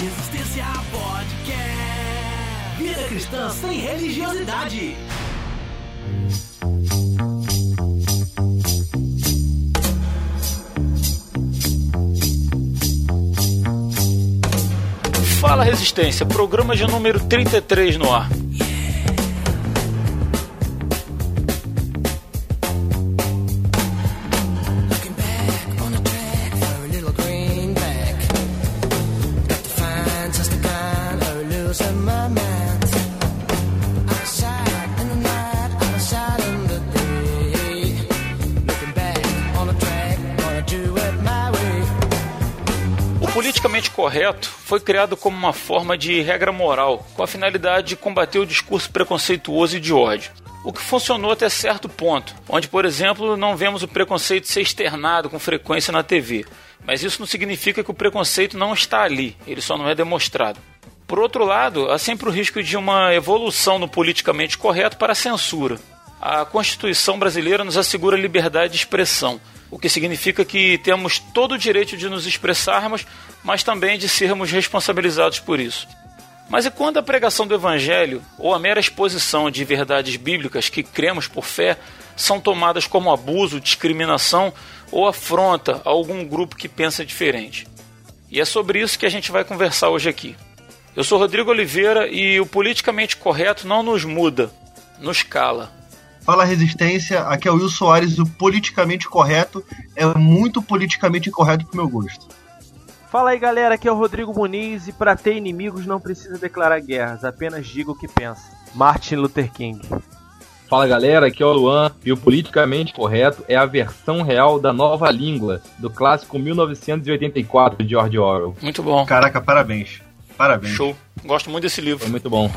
Resistência Podcast. Vida cristã sem religiosidade. Fala Resistência, programa de número 33 no ar. Foi criado como uma forma de regra moral, com a finalidade de combater o discurso preconceituoso e de ódio. O que funcionou até certo ponto, onde, por exemplo, não vemos o preconceito ser externado com frequência na TV. Mas isso não significa que o preconceito não está ali, ele só não é demonstrado. Por outro lado, há sempre o risco de uma evolução no politicamente correto para a censura. A Constituição brasileira nos assegura liberdade de expressão, o que significa que temos todo o direito de nos expressarmos, mas também de sermos responsabilizados por isso. Mas e quando a pregação do Evangelho ou a mera exposição de verdades bíblicas que cremos por fé são tomadas como abuso, discriminação ou afronta a algum grupo que pensa diferente? E é sobre isso que a gente vai conversar hoje aqui. Eu sou Rodrigo Oliveira e o politicamente correto não nos muda, nos cala. Fala Resistência, aqui é o Will Soares, o politicamente correto é muito politicamente incorreto pro meu gosto. Fala aí galera, aqui é o Rodrigo Muniz e para ter inimigos não precisa declarar guerras, apenas diga o que pensa. Martin Luther King. Fala galera, aqui é o Luan e o politicamente correto é a versão real da nova língua do clássico 1984 de George Orwell. Muito bom. Caraca, parabéns. Parabéns. Show. Gosto muito desse livro. Foi muito bom.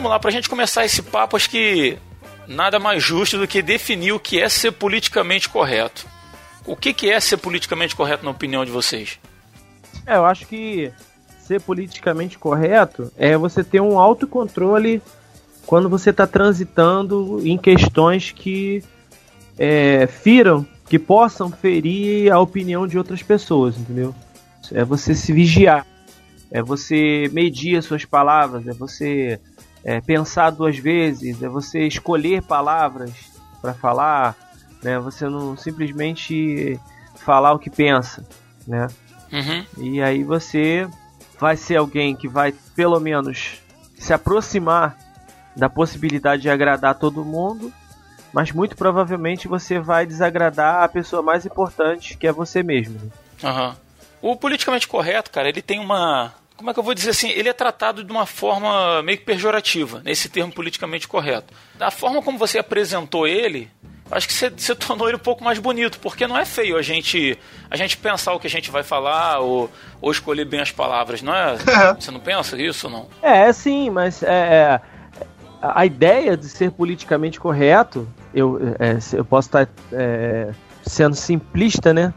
Vamos lá, pra gente começar esse papo, acho que nada mais justo do que definir o que é ser politicamente correto. O que, que é ser politicamente correto na opinião de vocês? É, eu acho que ser politicamente correto é você ter um autocontrole quando você está transitando em questões que é, firam, que possam ferir a opinião de outras pessoas, entendeu? É você se vigiar, é você medir as suas palavras, é você é, pensar duas vezes, é você escolher palavras para falar, né? Você não simplesmente falar o que pensa, né? Uhum. E aí você vai ser alguém que vai, pelo menos, se aproximar da possibilidade de agradar todo mundo, mas muito provavelmente você vai desagradar a pessoa mais importante, que é você mesmo. Aham. O politicamente correto, cara, ele tem uma. Como é que eu vou dizer assim? Ele é tratado de uma forma meio que pejorativa, nesse termo politicamente correto. Da forma como você apresentou ele, acho que você, você tornou ele um pouco mais bonito, porque não é feio a gente a gente pensar o que a gente vai falar ou, ou escolher bem as palavras, não é? Você não pensa isso ou não? É, sim, mas é, é, a ideia de ser politicamente correto, eu, é, se- eu posso estar é, sendo simplista, né?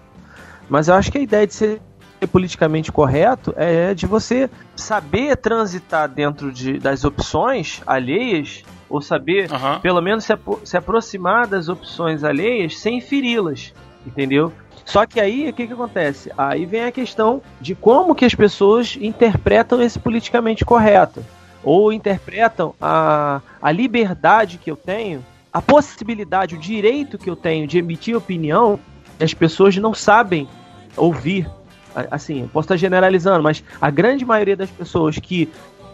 Mas eu acho que a ideia de ser politicamente correto é de você saber transitar dentro de, das opções alheias, ou saber Aham. pelo menos se, apro- se aproximar das opções alheias sem feri-las, entendeu? Só que aí o que, que acontece? Aí vem a questão de como que as pessoas interpretam esse politicamente correto. Ou interpretam a, a liberdade que eu tenho, a possibilidade, o direito que eu tenho de emitir opinião, as pessoas não sabem ouvir. Assim, posso estar generalizando, mas a grande maioria das pessoas que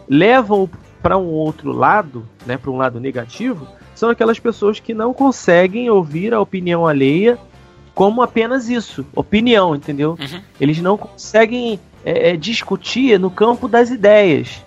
levam para um outro lado, né, para um lado negativo, são aquelas pessoas que não conseguem ouvir a opinião alheia como apenas isso, opinião, entendeu? Uhum. Eles não conseguem é, é, discutir no campo das ideias.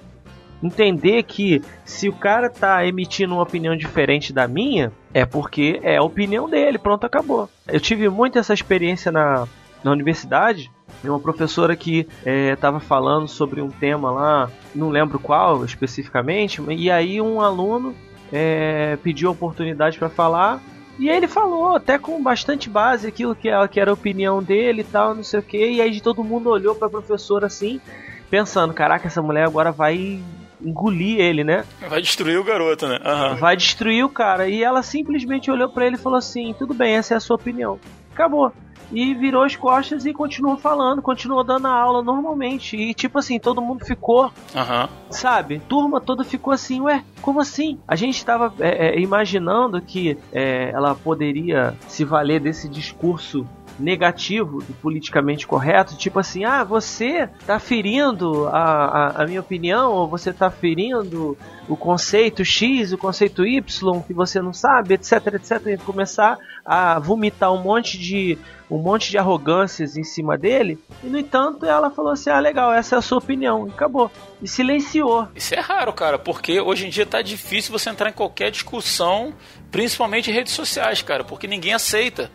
Entender que se o cara tá emitindo uma opinião diferente da minha, é porque é a opinião dele, pronto, acabou. Eu tive muito essa experiência na, na universidade, de uma professora que estava falando sobre um tema lá, não lembro qual especificamente, e aí um aluno é, pediu a oportunidade para falar E aí ele falou, até com bastante base, aquilo que, que era a opinião dele e tal, não sei o que. E aí todo mundo olhou pra professora assim, pensando, caraca, essa mulher agora vai engolir ele, né? Vai destruir o garoto, né? Aham. Vai destruir o cara. E ela simplesmente olhou pra ele e falou assim: tudo bem, essa é a sua opinião. Acabou. E virou as costas e continuou falando, continuou dando a aula normalmente. E tipo assim, todo mundo ficou Aham. sabe? Turma toda ficou assim, ué, como assim? A gente estava é, é, imaginando que é, ela poderia se valer desse discurso negativo do politicamente correto, tipo assim, ah, você tá ferindo a, a, a minha opinião, ou você tá ferindo o conceito X, o conceito Y, que você não sabe, etc, etc, e começar a vomitar um monte de um monte de arrogâncias em cima dele. E no entanto, ela falou assim: "Ah, legal, essa é a sua opinião". E acabou. E silenciou. Isso é raro, cara, porque hoje em dia tá difícil você entrar em qualquer discussão, principalmente em redes sociais, cara, porque ninguém aceita.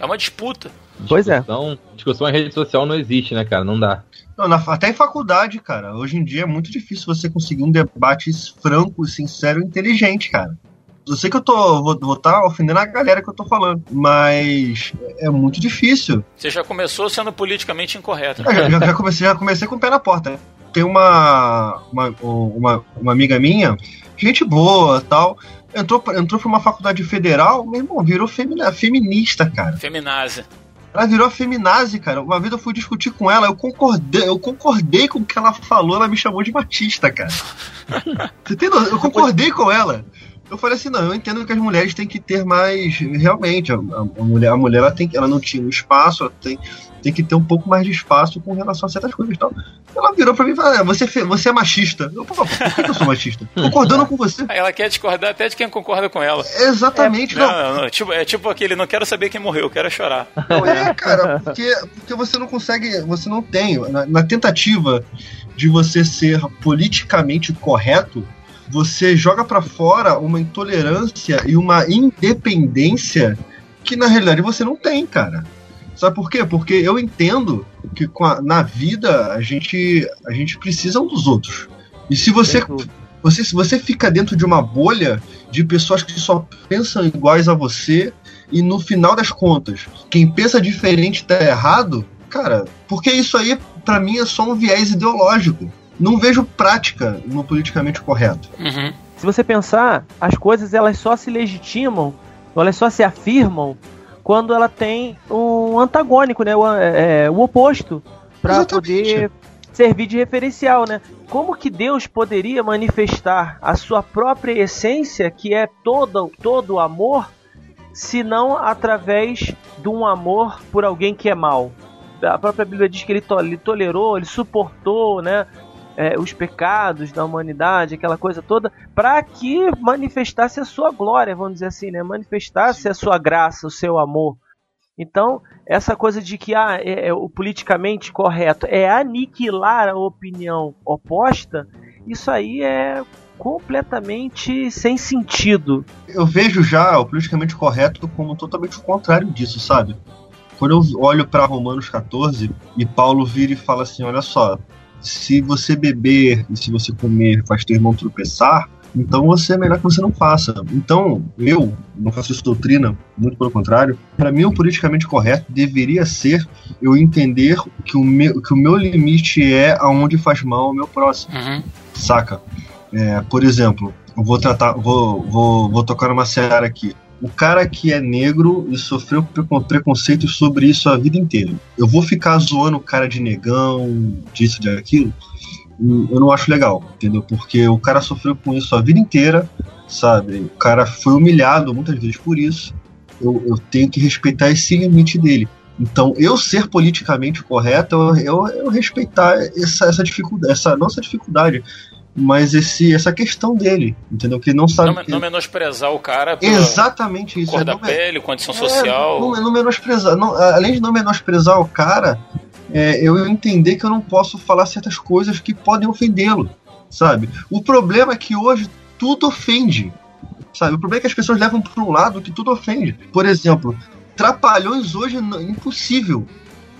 É uma disputa. Pois é. Discussão, discussão em rede social não existe, né, cara? Não dá. Não, na- até em faculdade, cara. Hoje em dia é muito difícil você conseguir um debate franco, sincero e inteligente, cara. Eu sei que eu tô. Vou, vou tá ofendendo a galera que eu tô falando, mas é muito difícil. Você já começou sendo politicamente incorreto. Eu já, já- já comecei, já comecei com o pé na porta. Tem uma, uma, uma, uma amiga minha, gente boa tal. Entrou, entrou pra uma faculdade federal, meu irmão, virou femina, feminista, cara. Feminazi. Ela virou feminazi, cara. Uma vez eu fui discutir com ela, eu concordei, eu concordei com o que ela falou, ela me chamou de machista, cara. Você tem noção? Eu concordei com ela. Eu falei assim, não, eu entendo que as mulheres têm que ter mais. Realmente, a, a- mulher, a mulher ela, tem, que- ela não tinha um espaço, ela tem, tem que ter um pouco mais de espaço com relação a certas coisas e tal. Ela virou pra mim e falou: "Ah, você, é você é machista. Eu, por que eu sou machista? Concordando com você. Ela quer discordar até de quem concorda com ela. Exatamente, Não, não. não, não, tipo, é tipo aquele, não quero saber quem morreu, eu quero chorar. Não é, cara, porque, porque você não consegue, você não tem. Na, na tentativa de você ser politicamente correto, você joga pra fora uma intolerância e uma independência que na realidade você não tem, cara. Sabe por quê? Porque eu entendo que a- na vida a gente, a gente precisa um dos outros. E se você, você, se você fica dentro de uma bolha de pessoas que só pensam iguais a você e no final das contas, quem pensa diferente tá errado, cara, porque isso aí pra mim é só um viés ideológico. Não vejo prática no politicamente correto. Uhum. Se você pensar, as coisas elas só se legitimam, elas só se afirmam quando ela tem um antagônico, né? O, é, é, o oposto, para poder servir de referencial, né? Como que Deus poderia manifestar a sua própria essência, que é todo todo o amor, se não através de um amor por alguém que é mau? A própria Bíblia diz que ele, to- ele tolerou, ele suportou, né? É, os pecados da humanidade, aquela coisa toda, para que manifestasse a sua glória, vamos dizer assim, né? Manifestasse a sua graça, o seu amor. Então, essa coisa de que ah, é, é o politicamente correto é aniquilar a opinião oposta, isso aí é completamente sem sentido. Eu vejo já o politicamente correto como totalmente o contrário disso, sabe? Quando eu olho pra Romanos 14 e Paulo vira e fala assim: olha só, se você beber e se você comer faz teu irmão tropeçar, então você é melhor que você não faça. Então, eu não faço isso doutrina, muito pelo contrário. Para mim, o politicamente correto deveria ser eu entender que o meu, que o meu limite é aonde faz mal ao meu próximo Uhum. saca? É, por exemplo, eu vou tratar, vou, vou, vou tocar numa seara aqui. O cara que é negro e sofreu precon- preconceitos sobre isso a vida inteira. Eu vou ficar zoando o cara de negão, disso, de aquilo. Hum, Eu não acho legal, entendeu? Porque o cara sofreu com isso a vida inteira, sabe? O cara foi humilhado muitas vezes por isso. Eu, eu tenho que respeitar esse limite dele. Então, eu ser politicamente correto, eu, eu, eu respeitar essa, essa dificuldade, essa nossa dificuldade, mas esse, essa questão dele, entendeu? Que não sabe. Não, que- não menosprezar o cara Exatamente isso. cor é da pele, condição é, social. não, não menosprezar, não- além de não menosprezar o cara, é, eu entender que eu não posso falar certas coisas que podem ofendê-lo, sabe? O problema é que hoje tudo ofende, sabe? O problema é que as pessoas levam para um lado que tudo ofende. Por exemplo, trapalhões hoje é impossível.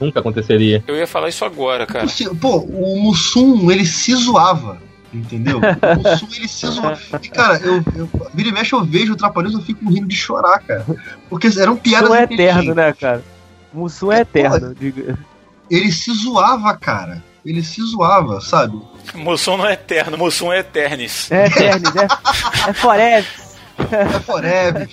Nunca aconteceria. Eu ia falar isso agora, cara. Impossível. Pô, o Mussum, ele se zoava. Entendeu? O Mussum, ele se zoou. E, cara, eu, eu, vira e mexe, eu vejo o Trapalhões, eu fico rindo de chorar, cara. Porque eram piadas Mussum é eterno, né, cara? Mussum é eterno. Ele se zoava, cara. Ele se zoava, sabe? Mussum não é eterno, Mussum é eternis. É eterno, né? É forever. É forever.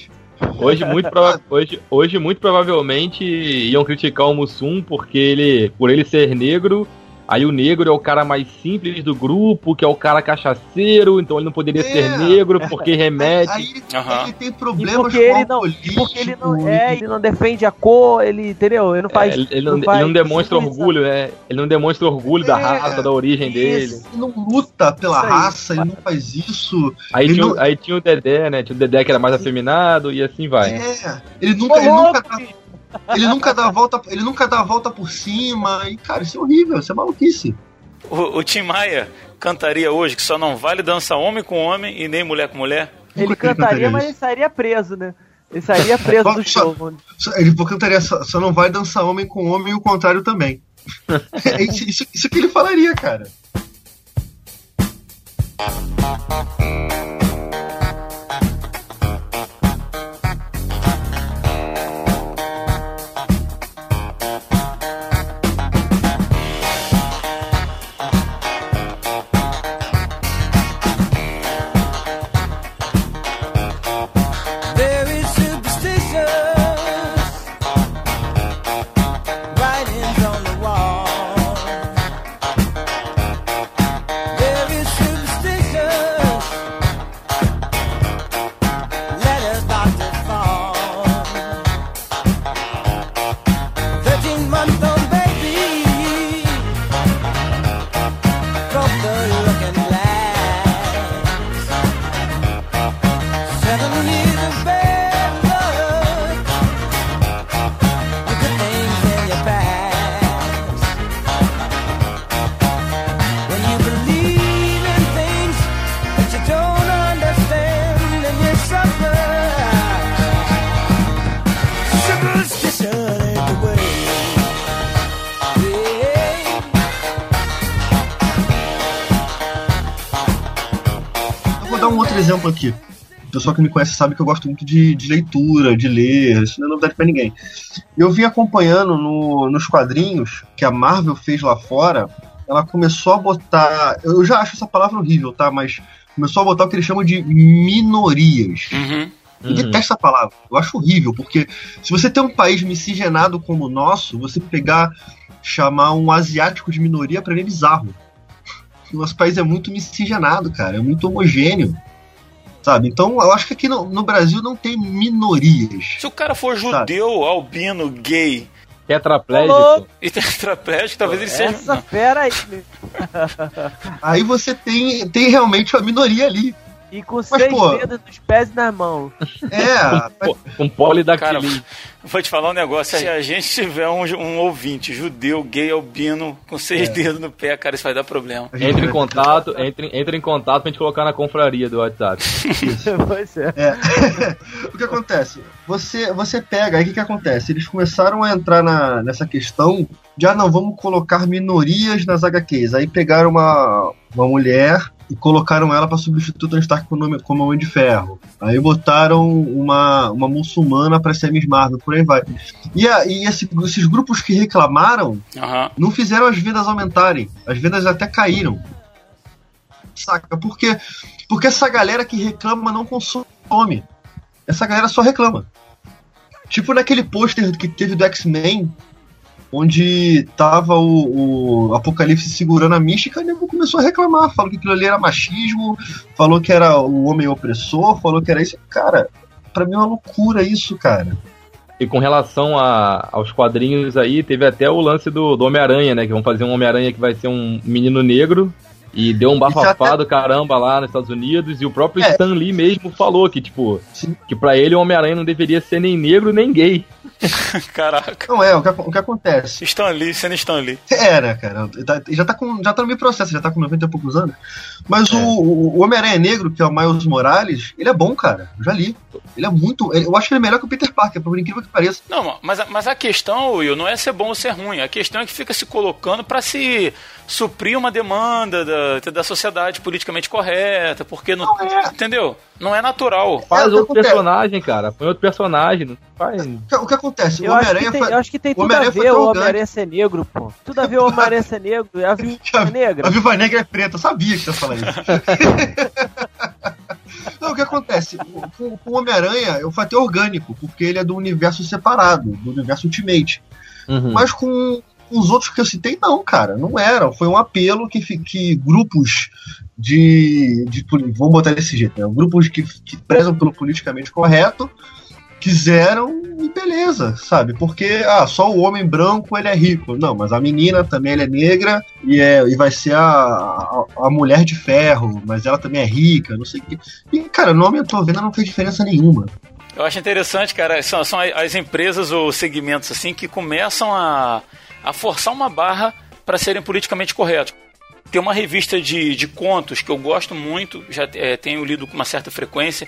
Hoje muito, prova- hoje, hoje, muito provavelmente, iam criticar o Mussum porque ele, por ele ser negro, aí o negro é o cara mais simples do grupo, que é o cara cachaceiro, então ele não poderia É. ser negro porque remete. Aí ele, Aham. ele tem E problemas porque com ele não, porque ele não é, ele não defende a cor, ele, entendeu? Ele não faz. É, ele, ele não, faz ele não demonstra orgulho, né? Ele não demonstra orgulho da É, raça, da origem dele. Ele não luta pela Isso aí. raça, ele não faz isso. Aí tinha, o- não- aí tinha o Dedé, né? Tinha o Dedé que era mais afeminado e assim vai. É, ele Ô, nunca, ele nunca, louco, dá, ele nunca dá a volta, ele nunca dá a volta por cima. E cara, isso é horrível, isso é maluquice. O, o Tim Maia cantaria hoje que só não vale dançar homem com homem e nem mulher com mulher. Ele cantaria, mas ele sairia preso, né? Ele sairia preso do Só- show. Só- Ele cantaria só, só não vai dançar homem com homem e o contrário também. É isso, isso, isso que ele falaria, cara. Aqui. O pessoal que me conhece sabe que eu gosto muito de, de leitura, de ler, isso não é novidade pra ninguém. Eu vim acompanhando no- nos quadrinhos que a Marvel fez lá fora, ela começou a botar. Eu já acho essa palavra horrível, tá? Mas começou a botar o que eles chamam de minorias. Uhum. Eu detesto essa palavra. Eu acho horrível, porque se você tem um país miscigenado como o nosso, você pegar, chamar um asiático de minoria, pra ele é bizarro. O nosso país é muito miscigenado, cara. É muito homogêneo. Sabe? Então, eu acho que aqui no, no Brasil não tem minorias. Se o cara for judeu, albino, gay Tetraplégico. e tetraplégico, talvez ele seja. Essa fera aí? Aí você tem, tem realmente uma minoria ali. E com seis pô- dedos nos pés e nas mãos. É, Com, com Cara, polidactilia. vou te falar um negócio. Se a gente tiver um, um ouvinte judeu, gay, albino, com seis dedos no pé, cara, isso vai dar problema. Entre em contato, entre, entre em contato pra gente colocar na confraria do WhatsApp. pois é. É. o que acontece? Você, você pega, aí o que, que acontece? Eles começaram a entrar na, nessa questão de, ah, não, vamos colocar minorias nas HQs. Aí pegaram uma, uma mulher e colocaram ela para substituir o Tony Stark como, como Homem de Ferro. Aí botaram uma, uma muçulmana para ser Miss Marvel, por aí vai. E, a, e esse- esses grupos que reclamaram Aham. não fizeram as vendas aumentarem. As vendas até caíram. Saca? Porque, porque essa galera que reclama não consome. Essa galera só reclama. Tipo naquele pôster que teve do X-Men, onde tava o, o Apocalipse segurando a mística, e o começou a reclamar. Falou que aquilo ali era machismo, falou que era o homem opressor, falou que era isso. Cara, pra mim é uma loucura isso, cara. E com relação a- aos quadrinhos aí, teve até o lance do, do Homem-Aranha, né? Que vão fazer um Homem-Aranha que vai ser um menino negro. E deu um bafafá do caramba lá nos Estados Unidos. E o próprio É. Stan Lee mesmo falou que, tipo, Sim. que pra ele o Homem-Aranha não deveria ser nem negro nem gay. Caraca. Não é, o que, o que acontece? Stan Lee, sendo Stan Lee. É, né, cara? Tá- Já tá, com, já tá no meio processo, já tá com 90 e poucos anos. Mas o, o Homem-Aranha Negro, que é o Miles Morales, ele é bom, cara. Eu já li. Ele é muito. Eu acho que ele é melhor que o Peter Parker, por incrível que pareça. Não, mas, a- mas a questão, Will, não é ser bom ou ser ruim. A questão é que fica se colocando pra se suprir uma demanda da, da sociedade politicamente correta, porque não, Não é. entendeu? Não é natural. Faz É o que outro acontece. personagem, cara. Põe outro personagem. Não faz. O que, acontece? Eu o acho, que Homem-Aranha tem, fa- eu acho que tem tudo a ver o Homem-Aranha ser negro, pô. Tudo a ver o Homem-Aranha ser negro. A Viúva Negra. A Viva Negra é preta, eu sabia que você ia falar isso. Não, o que acontece? Com, com o Homem-Aranha, eu falei até orgânico, porque ele é do universo separado, do universo Ultimate. Uhum. Mas com os outros que eu citei, não, cara, não era. Foi um apelo que, que grupos de, de. Vamos botar desse jeito, né? Grupos que, que prezam pelo politicamente correto quiseram e beleza, sabe? Porque ah, só o homem branco ele é rico. Não, mas a menina também ela é negra e, é, e vai ser a, a, a mulher de ferro, mas ela também é rica, não sei o quê. E, cara, no aumentou a venda não fez diferença nenhuma. Eu acho interessante, cara, são, são as empresas ou segmentos assim que começam a, a forçar uma barra para serem politicamente corretos. Tem uma revista de, de contos que eu gosto muito, já eh, tenho lido com uma certa frequência.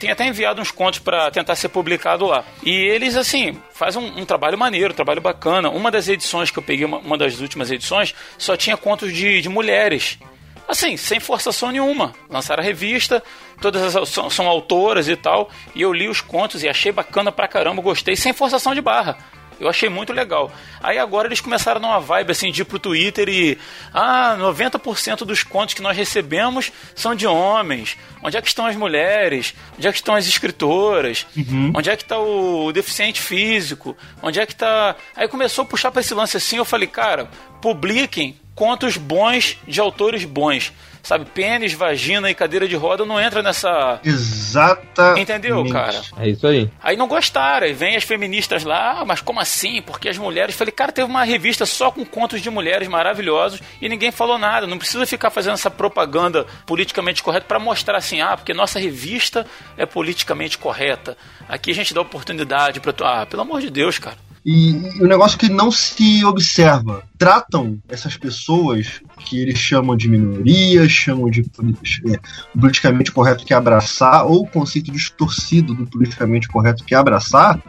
Tem até enviado uns contos para tentar ser publicado lá. E eles, assim, fazem um, um trabalho maneiro, um trabalho bacana. Uma das edições que eu peguei, uma, uma das últimas edições, só tinha contos de, de mulheres. Assim, sem forçação nenhuma. Lançaram a revista, todas as, são, são autoras e tal, e eu li os contos e achei bacana pra caramba, gostei, sem forçação de barra. Eu achei muito legal. Aí agora eles começaram numa vibe assim de ir pro Twitter e. Ah, 90% dos contos que nós recebemos são de homens. Onde é que estão as mulheres? Onde é que estão as escritoras? Onde é que está o deficiente físico? Onde é que tá. Aí começou a puxar pra esse lance assim, eu falei, cara, publiquem contos bons de autores bons. Sabe, pênis, vagina e cadeira de roda não entra nessa. Exatamente. Entendeu, cara? É isso aí. Aí não gostaram, aí vem as feministas lá, ah, mas como assim? Porque as mulheres. Falei, cara, teve uma revista só com contos de mulheres maravilhosos e ninguém falou nada. Não precisa ficar fazendo essa propaganda politicamente correta pra mostrar assim, ah, porque nossa revista é politicamente correta. Aqui a gente dá oportunidade pra. tu- Ah, pelo amor de Deus, cara. E, e o negócio que não se observa. Tratam essas pessoas que eles chamam de minorias, chamam de é, politicamente correto que abraçar, ou o conceito distorcido do politicamente correto que abraçar.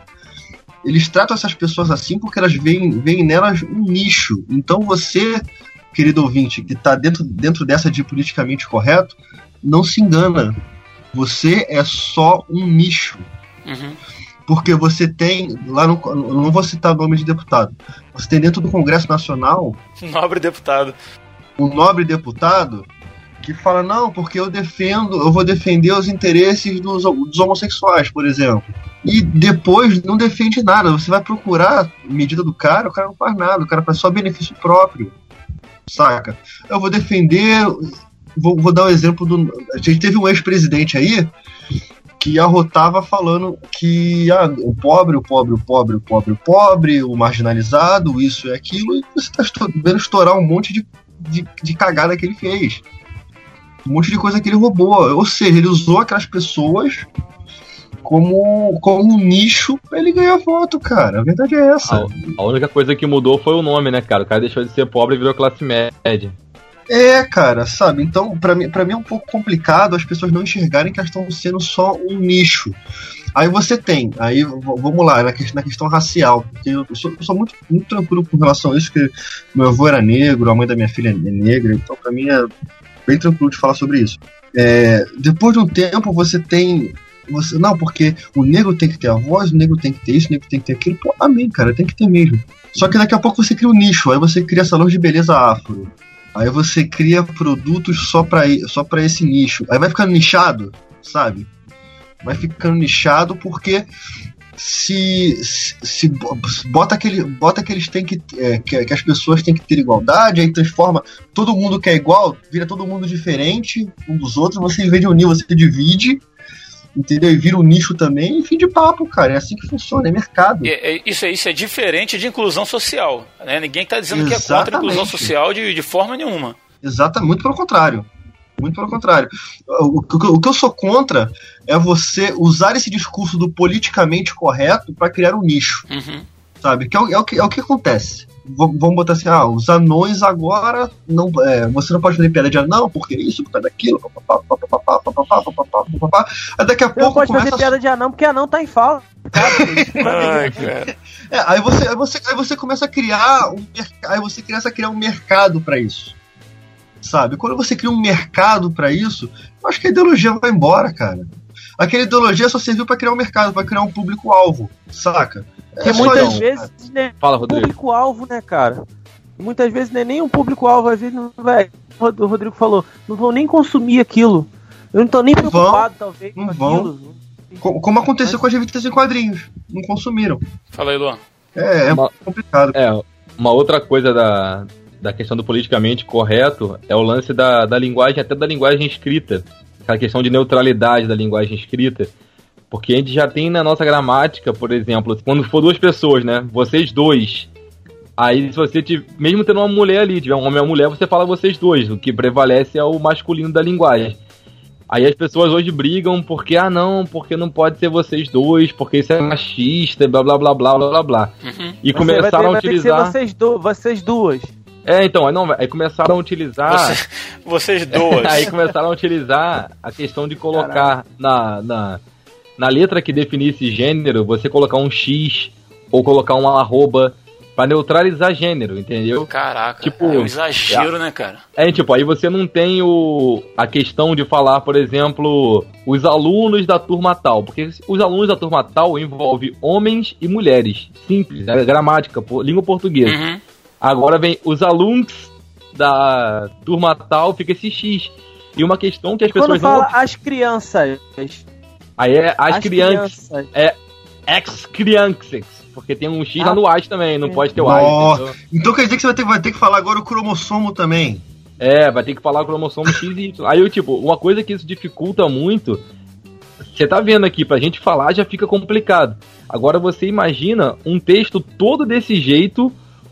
Eles tratam essas pessoas assim porque elas veem, veem nelas um nicho. Então você, querido ouvinte, que está dentro, dentro dessa de politicamente correto, não se engana. Você é só um nicho Uhum. Porque você tem lá no não vou citar o nome de deputado você tem dentro do Congresso Nacional Nobre deputado. um nobre deputado que fala não porque eu defendo eu vou defender os interesses dos, dos homossexuais por exemplo. E depois não defende nada. Você vai procurar medida do cara o cara não faz nada o cara faz só benefício próprio saca? Eu vou defender vou, vou dar um exemplo do a gente teve um ex-presidente aí que arrotava falando que ah, o pobre, o pobre, o pobre, o pobre, o pobre, o marginalizado, isso e aquilo, e você está vendo estourar um monte de, de, de cagada que ele fez. Um monte de coisa que ele roubou. Ou seja, ele usou aquelas pessoas como, como um nicho pra ele ganhar voto, cara. A verdade é essa. A única coisa que mudou foi o nome, né, cara? O cara deixou de ser pobre e virou classe média. É, cara, sabe? Então, pra mim, pra mim é um pouco complicado as pessoas não enxergarem que elas estão sendo só um nicho. Aí você tem, aí vamos lá, na questão, na questão racial, porque eu sou, eu sou muito, muito tranquilo com relação a isso, que meu avô era negro, a mãe da minha filha é negra, então pra mim é bem tranquilo de falar sobre isso. É, depois de um tempo você tem. Você, não, porque o negro tem que ter a voz, o negro tem que ter isso, o negro tem que ter aquilo. Pô, amém, cara, tem que ter mesmo. Só que daqui a pouco você cria um nicho, aí você cria salões de beleza afro. Aí você cria produtos só pra, i- só pra esse nicho. Aí vai ficando nichado, sabe? Vai ficando nichado porque se, se, se bo- bota, aquele, bota que eles têm que, é, que. que as pessoas têm que ter igualdade, aí transforma todo mundo que é igual, vira todo mundo diferente um dos outros, você em vez de unir, você divide, entendeu? E vira um nicho também, e fim de papo, cara. É assim que funciona, é mercado. É- é- isso, é, isso é diferente de inclusão social. Né? Ninguém está dizendo que é contra a Exatamente. inclusão social de, de forma nenhuma. Exatamente, muito pelo contrário. Muito pelo contrário. O, o- o que eu sou contra é você usar esse discurso do politicamente correto para criar um nicho, Uhum. sabe? Que é, o- é o que, é o que acontece. Vamos botar assim, ah, os anões agora não, é, você não pode fazer piada de anão, porque isso, por causa daquilo, papapá, papapá, papapá, papapá, papapá. Aí daqui a Você não pouco pode fazer a piada de anão porque anão tá em falta. Ai, cara. É, aí você, aí você, aí você começa a criar um aí você começa a criar um mercado pra isso. Sabe? Quando você cria um mercado pra isso, eu acho que a ideologia vai embora, cara. Aquela ideologia só serviu pra criar um mercado, pra criar um público alvo, saca? Porque É muitas isso, vezes né, Fala, Rodrigo. público-alvo, né, cara? Muitas vezes não é nem um público-alvo, às vezes não vai. O Rodrigo falou, não vão nem consumir aquilo. Eu não tô nem preocupado, talvez, não com vão. aquilo. Co- Como aconteceu com as revistas em quadrinhos. Não consumiram. Fala aí, Luan. É, é Uma- complicado. É, uma outra coisa da, da questão do politicamente correto é o lance da, da linguagem, até da linguagem escrita. Aquela questão de neutralidade da linguagem escrita. Porque a gente já tem na nossa gramática, por exemplo, quando for duas pessoas, né? Vocês dois. Aí, se você tiver, mesmo tendo uma mulher ali, tiver um homem e uma mulher, você fala vocês dois. O que prevalece é o masculino da linguagem. Aí as pessoas hoje brigam porque, ah, não, porque não pode ser vocês dois, porque isso é machista, blá blá blá blá blá blá blá. Uhum. E Você começaram vai ter, a vai ter que ser utilizar. vocês, du vocês duas. É, então, aí não, aí começaram a utilizar. Você- vocês duas. aí começaram a utilizar a questão de colocar na, na, na letra que definisse gênero, você colocar um X ou colocar um arroba pra neutralizar gênero, entendeu? Caraca, Tipo, é um exagero, né, cara? É, tipo, aí você não tem o, a questão de falar, por exemplo, os alunos da turma tal, porque os alunos da turma tal envolve homens e mulheres, simples, é gramática, língua portuguesa. Uhum. Agora vem os alunos da turma tal, fica esse X. E uma questão que as Quando pessoas fala não. as crianças. Aí é as, crianças. crianças. Ex-crianças. Porque tem um X Ah, lá no AS também, não é. pode ter o. AS. entendeu? Então quer dizer que você vai ter, vai ter que falar agora o cromossomo também. É, vai ter que falar o cromossomo X e Y. Aí, eu, tipo, uma coisa que isso dificulta muito. Você tá vendo aqui, pra gente falar já fica complicado. Agora você imagina um texto todo desse jeito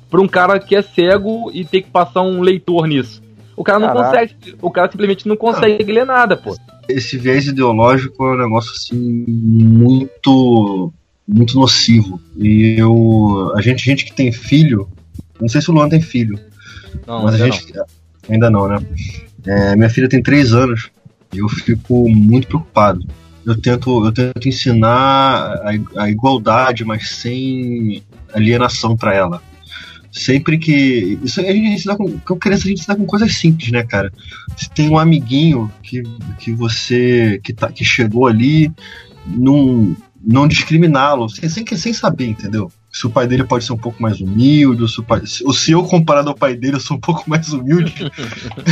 pra um cara que é cego e ter que passar um leitor nisso. O cara não Caraca. consegue. O cara simplesmente não consegue ler nada, pô. Esse viés ideológico é um negócio assim muito muito nocivo. E eu a gente gente que tem filho, não sei se o Luan tem filho, Não, mas a gente ainda não, né? É, minha filha tem três anos e eu fico muito preocupado. Eu tento, eu tento ensinar a, a igualdade, mas sem alienação para ela. Sempre que. Isso a gente ensina com, com criança, a gente ensina com coisas simples, né, cara? Se tem um amiguinho que, que você. Que, tá, que chegou ali, não, não discriminá-lo, sem, sem, sem saber, entendeu? Se o pai dele pode ser um pouco mais humilde, ou se, o pai, se- ou se eu, comparado ao pai dele, eu sou um pouco mais humilde.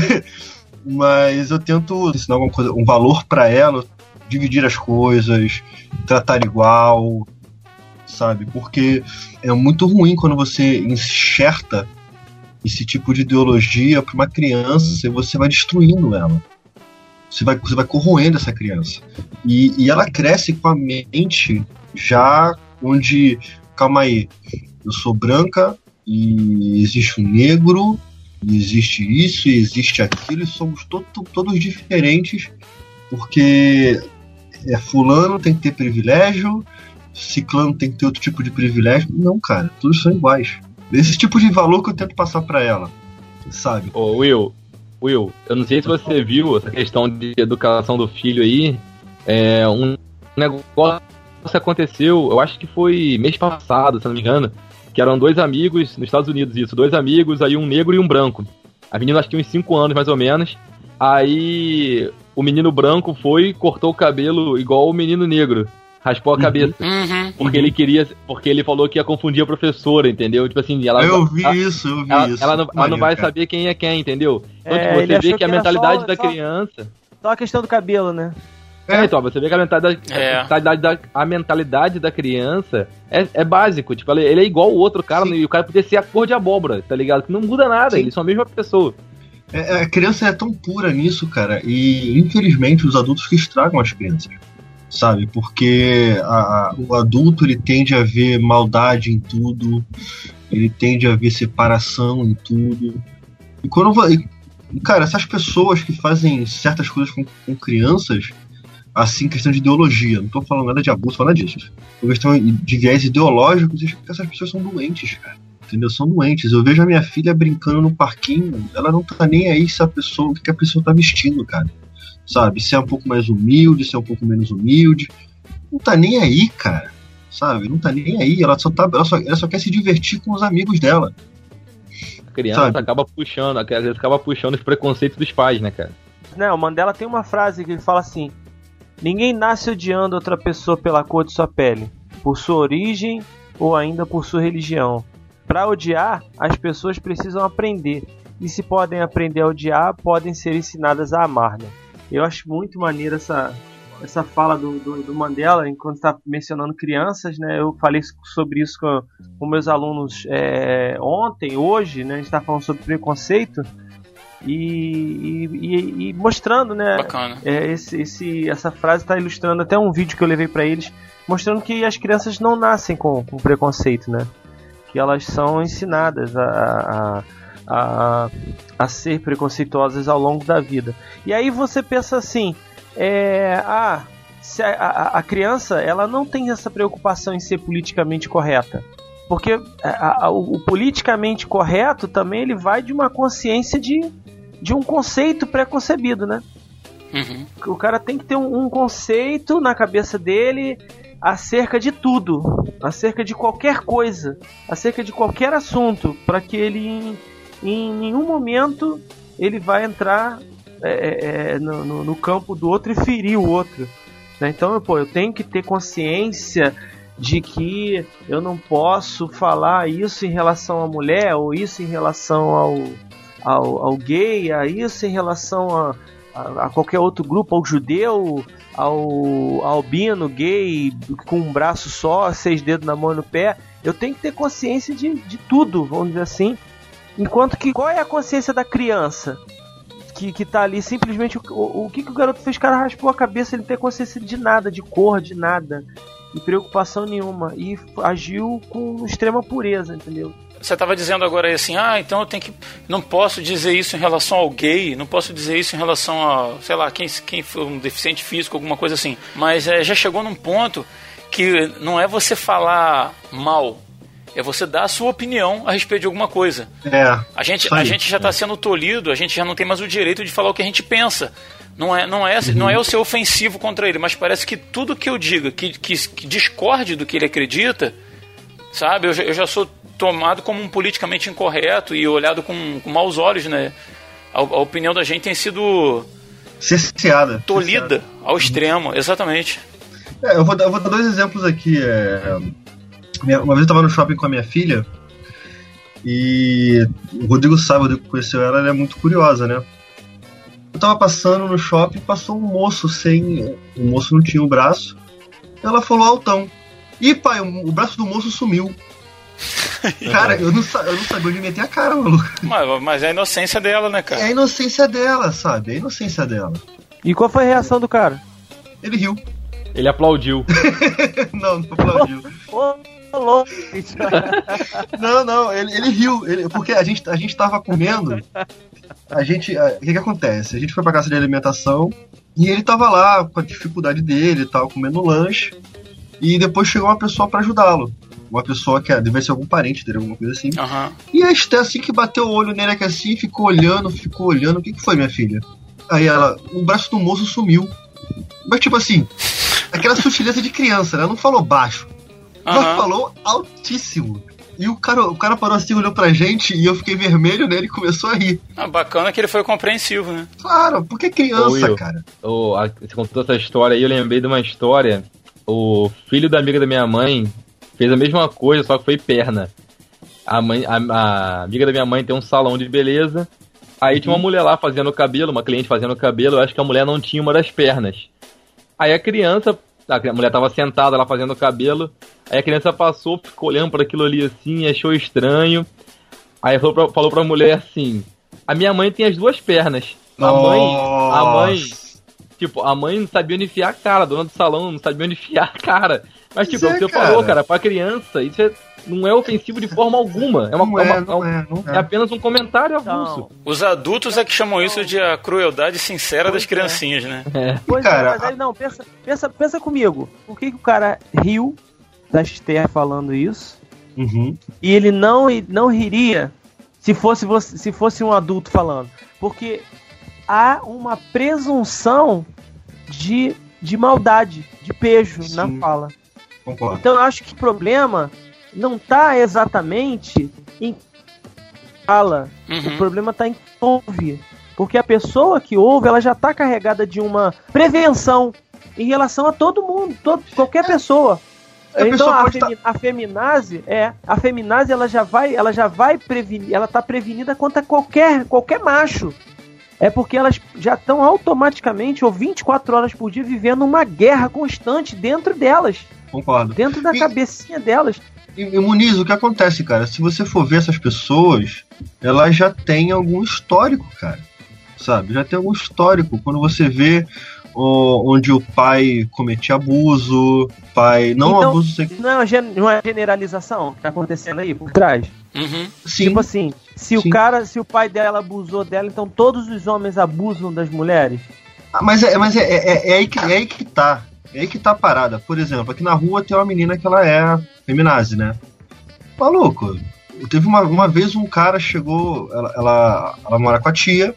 Mas eu tento ensinar alguma coisa, um valor para ela, dividir as coisas, tratar igual, sabe? Porque é muito ruim quando você enxerta esse tipo de ideologia para uma criança e você vai destruindo ela. Você vai, você vai corroendo essa criança. E, e ela cresce com a mente já onde, calma aí, eu sou branca e existe um negro, e existe isso e existe aquilo, e somos to- todos diferentes, porque é, fulano tem que ter privilégio, ciclano tem que ter outro tipo de privilégio. Não, cara, todos são iguais. Esse tipo de valor que eu tento passar para ela, sabe? Ô, Will, Will, eu não sei se você viu essa questão de educação do filho aí. É um negócio que aconteceu, eu acho que foi mês passado, se não me engano, que eram dois amigos nos Estados Unidos, isso, dois amigos, aí um negro e um branco. A menina acho que uns 5 anos mais ou menos. Aí o menino branco foi cortou o cabelo igual o menino negro. Raspou a Uhum. cabeça. Uhum. Porque ele queria. Porque ele falou que ia confundir a professora, entendeu? Tipo assim, ela. eu vi ela- isso, eu vi ela, isso. ela não, ela não vai cara. saber quem é quem, entendeu? Então, É, tipo, você vê que que a mentalidade só- da só- criança. Só a questão do cabelo, né? É, então, você vê que a mentalidade, É. a mentalidade, da, a mentalidade da criança é, é básico. Tipo, ele, ele é igual o outro cara, Sim. e o cara podia ser a cor de abóbora, tá ligado? Que não muda nada, Sim. eles são a mesma pessoa. É, a criança é tão pura nisso, cara, e infelizmente os adultos que estragam as crianças, sabe? Porque a- a- o adulto ele tende a ver maldade em tudo, ele tende a ver separação em tudo. E quando vai. Cara, essas pessoas que fazem certas coisas com, com crianças, assim, questão de ideologia, não tô falando nada de abuso, nada disso. Por questão de viés ideológicos, essas pessoas são doentes, cara entendeu? São doentes. Eu vejo a minha filha brincando no parquinho, ela não tá nem aí se a pessoa, o que a pessoa tá vestindo, cara. Sabe? Se é um pouco mais humilde, se é um pouco menos humilde. Não tá nem aí, cara. sabe? Não tá nem aí, ela só, tá, ela só, ela só quer se divertir com os amigos dela. A criança Sabe? acaba acaba puxando, às vezes acaba puxando os preconceitos dos pais, né, cara? Né, o Mandela tem uma frase que ele fala assim: Ninguém nasce odiando outra pessoa pela cor de sua pele, por sua origem ou ainda por sua religião. Para odiar, as pessoas precisam aprender. E se podem aprender a odiar, podem ser ensinadas a amar. Né? Eu acho muito maneiro essa, essa fala do, do, do Mandela, enquanto está mencionando crianças, né? Eu falei sobre isso com, com meus alunos é, ontem, hoje, né? A gente está falando sobre preconceito e, e, e- mostrando, né? Bacana. É, esse, esse- essa frase está ilustrando até um vídeo que eu levei para eles, mostrando que as crianças não nascem com, com preconceito, né? Que elas são ensinadas a, a, a, a ser preconceituosas ao longo da vida. E aí você pensa assim, é, ah, se a, a, a criança ela não tem essa preocupação em ser politicamente correta. Porque a- a- o, o politicamente correto também ele vai de uma consciência de, de um conceito preconcebido, né? Uhum. O cara tem que ter um, um conceito na cabeça dele acerca de tudo, acerca de qualquer coisa, acerca de qualquer assunto, para que ele em, nenhum momento ele vai entrar é, é, é, no, no- no campo do outro e ferir o outro. né? Então, pô, eu tenho que ter consciência de que eu não posso falar isso em relação à mulher, ou isso em relação ao, ao, ao gay, a isso em relação a, a, a qualquer outro grupo, ao judeu, ao albino, gay, com um braço só, seis dedos na mão e no pé. Eu tenho que ter consciência de, de tudo, vamos dizer assim. Enquanto que qual é a consciência da criança? Que, que tá ali simplesmente. O, o, o que, que o garoto fez? O cara raspou a cabeça, ele não tem consciência de nada, de cor, de nada. E preocupação nenhuma. E agiu com extrema pureza, entendeu? Você estava dizendo agora aí assim, ah, então eu tenho que. Não posso dizer isso em relação ao gay, não posso dizer isso em relação a, sei lá, quem, quem for um deficiente físico, alguma coisa assim. Mas é, já chegou num ponto que não é você falar mal, é você dar a sua opinião a respeito de alguma coisa. É. A gente, a gente já está sendo tolhido, a gente já não tem mais o direito de falar o que a gente pensa. Não é, não é, não é o ser ofensivo contra ele, mas parece que tudo que eu diga que, que, que discorde do que ele acredita, sabe? Eu, já- eu já sou tomado como um politicamente incorreto e olhado com, com maus olhos, né? A, a opinião da gente tem sido Cerceada. tolhida ao extremo, exatamente. É, eu vou, dar, eu vou dar dois exemplos aqui. é, minha- uma vez eu tava no shopping com a minha filha e o Rodrigo sabe, o Rodrigo conheceu ela, ela é muito curiosa, né? Eu tava passando no shopping passou um moço sem. O moço não tinha o braço. Ela falou altão. Ih, pai, o, o braço do moço sumiu. Cara, eu não, eu não sabia onde meter a cara, maluco. Mas, mas é a inocência dela, né, É cara? a inocência dela, sabe? É a inocência dela. E qual foi a reação do cara? Ele riu. Ele aplaudiu. não, não aplaudiu. Louco! Não, não, ele, ele riu, ele- porque a gente, a gente tava comendo. A gente. O que que acontece? A gente foi pra casa de alimentação e ele tava lá com a dificuldade dele e tal, comendo lanche. E depois chegou uma pessoa pra ajudá-lo. Uma pessoa que é- deve ser algum parente dele, alguma coisa assim. Aham. E a Esté assim que bateu o olho nele aqui assim, ficou olhando, ficou olhando. O que, que foi, minha filha? Aí ela, o braço do moço sumiu. Mas tipo assim, aquela sutileza de criança, né? Ela não falou baixo. Ela Aham. falou altíssimo. E o cara, o cara parou assim, olhou pra gente e eu fiquei vermelho nele e começou a rir. Ah, bacana que ele foi compreensivo, né? Claro, porque Ô, criança, Will. cara. O, a, você contou essa história aí, eu lembrei de uma história. O filho da amiga da minha mãe fez a mesma coisa, só que foi perna. A, mãe, a, a amiga da minha mãe tem um salão de beleza. Aí tinha uma mulher lá fazendo o cabelo, uma cliente fazendo o cabelo. Eu acho que a mulher não tinha uma das pernas. Aí a criança, a mulher tava sentada lá fazendo o cabelo. Aí a criança passou, ficou olhando para aquilo ali assim, achou estranho. Aí falou pra, falou pra mulher assim: A minha mãe tem as duas pernas. A mãe, a mãe, tipo, a mãe não sabia onde enfiar a cara, a dona do salão não sabia onde enfiar a cara. Mas, tipo, é o que é, você falou, cara. cara, pra criança, isso é- não é ofensivo de forma alguma. É, uma, Não é, é, uma- não é, não é é. apenas um comentário avulso. Os adultos é que chamam isso de a crueldade sincera das Pois é. criancinhas, né? Pois Cara, é, mas aí não, pensa, pensa, pensa comigo. Por que, que o cara riu da Esther falando isso? Uhum. E ele não, não riria se fosse, você, se fosse um adulto falando. Porque há uma presunção de, de maldade, de pejo Sim. na fala. Concordo. Então eu acho que o problema não tá exatamente em fala. O Uhum. problema tá em ouve. Porque a pessoa que ouve, ela já tá carregada de uma prevenção em relação a todo mundo, todo, qualquer pessoa. A então a, tá- femi- a feminazi, é, a feminazi ela já vai, ela já vai prevenir, ela tá prevenida contra qualquer qualquer macho. É porque elas já estão automaticamente ou 24 horas por dia vivendo uma guerra constante dentro delas, Concordo. dentro da E- cabecinha delas. E, e Muniz, o que acontece, cara? Se você for ver essas pessoas, elas já têm algum histórico, cara. Sabe? Já tem algum histórico. Quando você vê ó, onde o pai cometia abuso, pai. Não Então- abuso sexual. Não é uma, gen- não é uma generalização que tá acontecendo aí por trás? Uhum. Sim, Tipo assim, se Sim. o cara, se o pai dela abusou dela, então todos os homens abusam das mulheres? Ah, mas é, mas é, é, é aí que, é aí que tá. É aí que tá a parada. Por exemplo, aqui na rua tem uma menina que ela é feminazi, né? Maluco. Teve uma, uma vez um cara chegou, ela, ela, ela mora com a tia,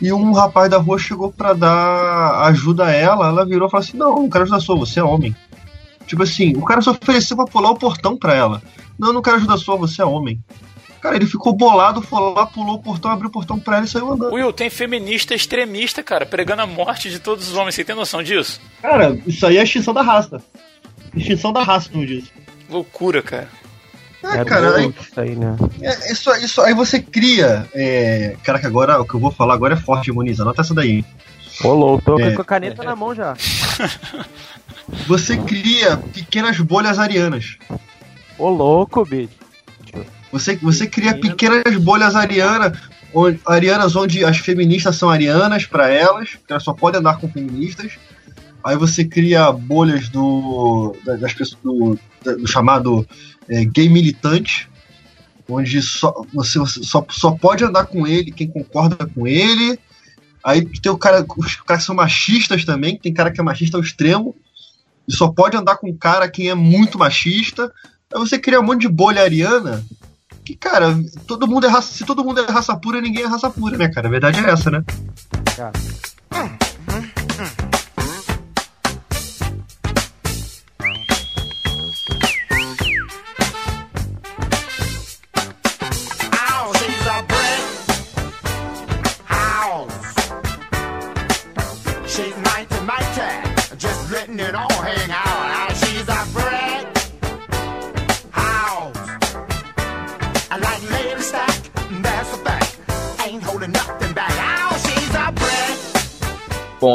e um rapaz da rua chegou pra dar ajuda a ela, ela virou e falou assim, não, não quero ajudar sua, você é homem. Tipo assim, o cara só ofereceu pra pular o portão pra ela. Não, não quero ajudar sua, você é homem. Cara, ele ficou bolado, foi lá, pulou o portão, abriu o portão pra ela e saiu andando. Will, tem feminista extremista, cara, pregando a morte de todos os homens. Você tem noção disso? Cara, isso aí é extinção da raça. Extinção da raça, como diz. Loucura, cara. É, cara, aí, isso aí, né? É, isso, isso, aí você cria. É, cara, que agora o que eu vou falar agora é forte, Muniz. Anota essa daí. Ô, louco, tô É. com a caneta na mão já. Você cria pequenas bolhas arianas. Ô, louco, bicho. Você, você cria pequenas bolhas ariana, onde, arianas onde as feministas são arianas pra elas, porque elas só podem andar com feministas. Aí você cria bolhas do, da- das pessoas, do, do chamado é, gay militante, onde só, você, você só, só pode andar com ele quem concorda com ele. Aí tem o cara, os caras que são machistas também, tem cara que é machista ao extremo, e só pode andar com um cara quem é muito machista. Aí você cria um monte de bolha ariana que, cara, todo mundo é raça, se todo mundo é raça pura, ninguém é raça pura, né, cara? A verdade é essa, né? Ow,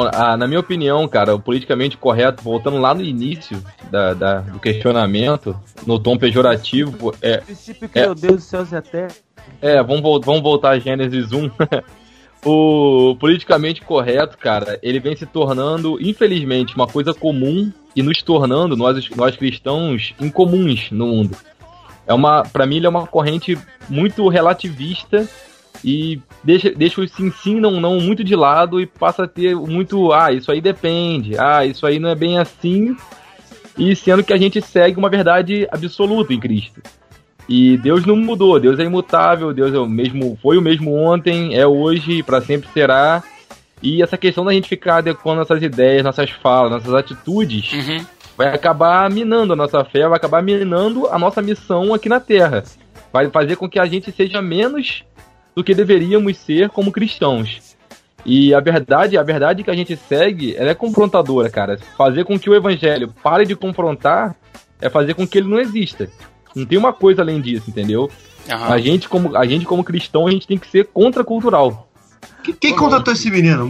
ah, na minha opinião, cara, o politicamente correto, voltando lá no início da, da- do questionamento, no tom pejorativo, é, O princípio criou Deus dos céus e a terra. É, vamos, vamos voltar a Gênesis 1. o politicamente correto, cara, ele vem se tornando, infelizmente, uma coisa comum e nos tornando, nós, nós cristãos, incomuns no mundo. É uma, para mim, ele é uma corrente muito relativista e deixa, deixa o sim sim não não muito de lado e passa a ter muito, ah, isso aí depende, ah, isso aí não é bem assim, e sendo que a gente segue uma verdade absoluta em Cristo. E Deus não mudou, Deus é imutável, Deus é o mesmo, foi o mesmo ontem, é hoje e para sempre será. E essa questão da gente ficar adequando nossas ideias, nossas falas, nossas atitudes, Uhum. vai acabar minando a nossa fé, vai acabar minando a nossa missão aqui na Terra. Vai fazer com que a gente seja menos do que deveríamos ser como cristãos. E a verdade, a verdade que a gente segue, ela é confrontadora, cara. Fazer com que o evangelho pare de confrontar é fazer com que ele não exista. Não tem uma coisa além disso, entendeu? Aham. A gente como a gente como cristão, a gente tem que ser contracultural. Quem, quem contratou esse menino?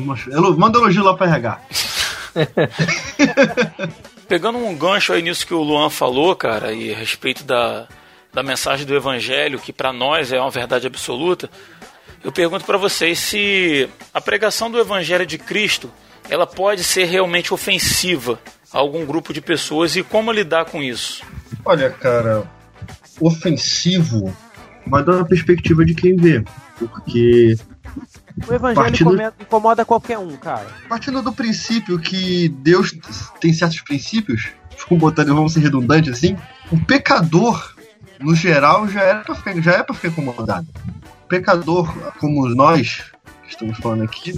Manda elogio lá pra RH. Pegando um gancho aí nisso que o Luan falou, cara, e a respeito da, da mensagem do Evangelho, que para nós é uma verdade absoluta, eu pergunto para vocês se a pregação do Evangelho de Cristo ela pode ser realmente ofensiva a algum grupo de pessoas e como lidar com isso. Olha, cara, ofensivo vai dar uma perspectiva de quem vê. Porque O evangelho come- incomoda qualquer um, cara. partindo do princípio que Deus tem certos princípios, vamos botar, vamos ser redundantes assim, o pecador, no geral, já era pra ficar, já é pra ficar incomodado. Pecador, como nós, que estamos falando aqui,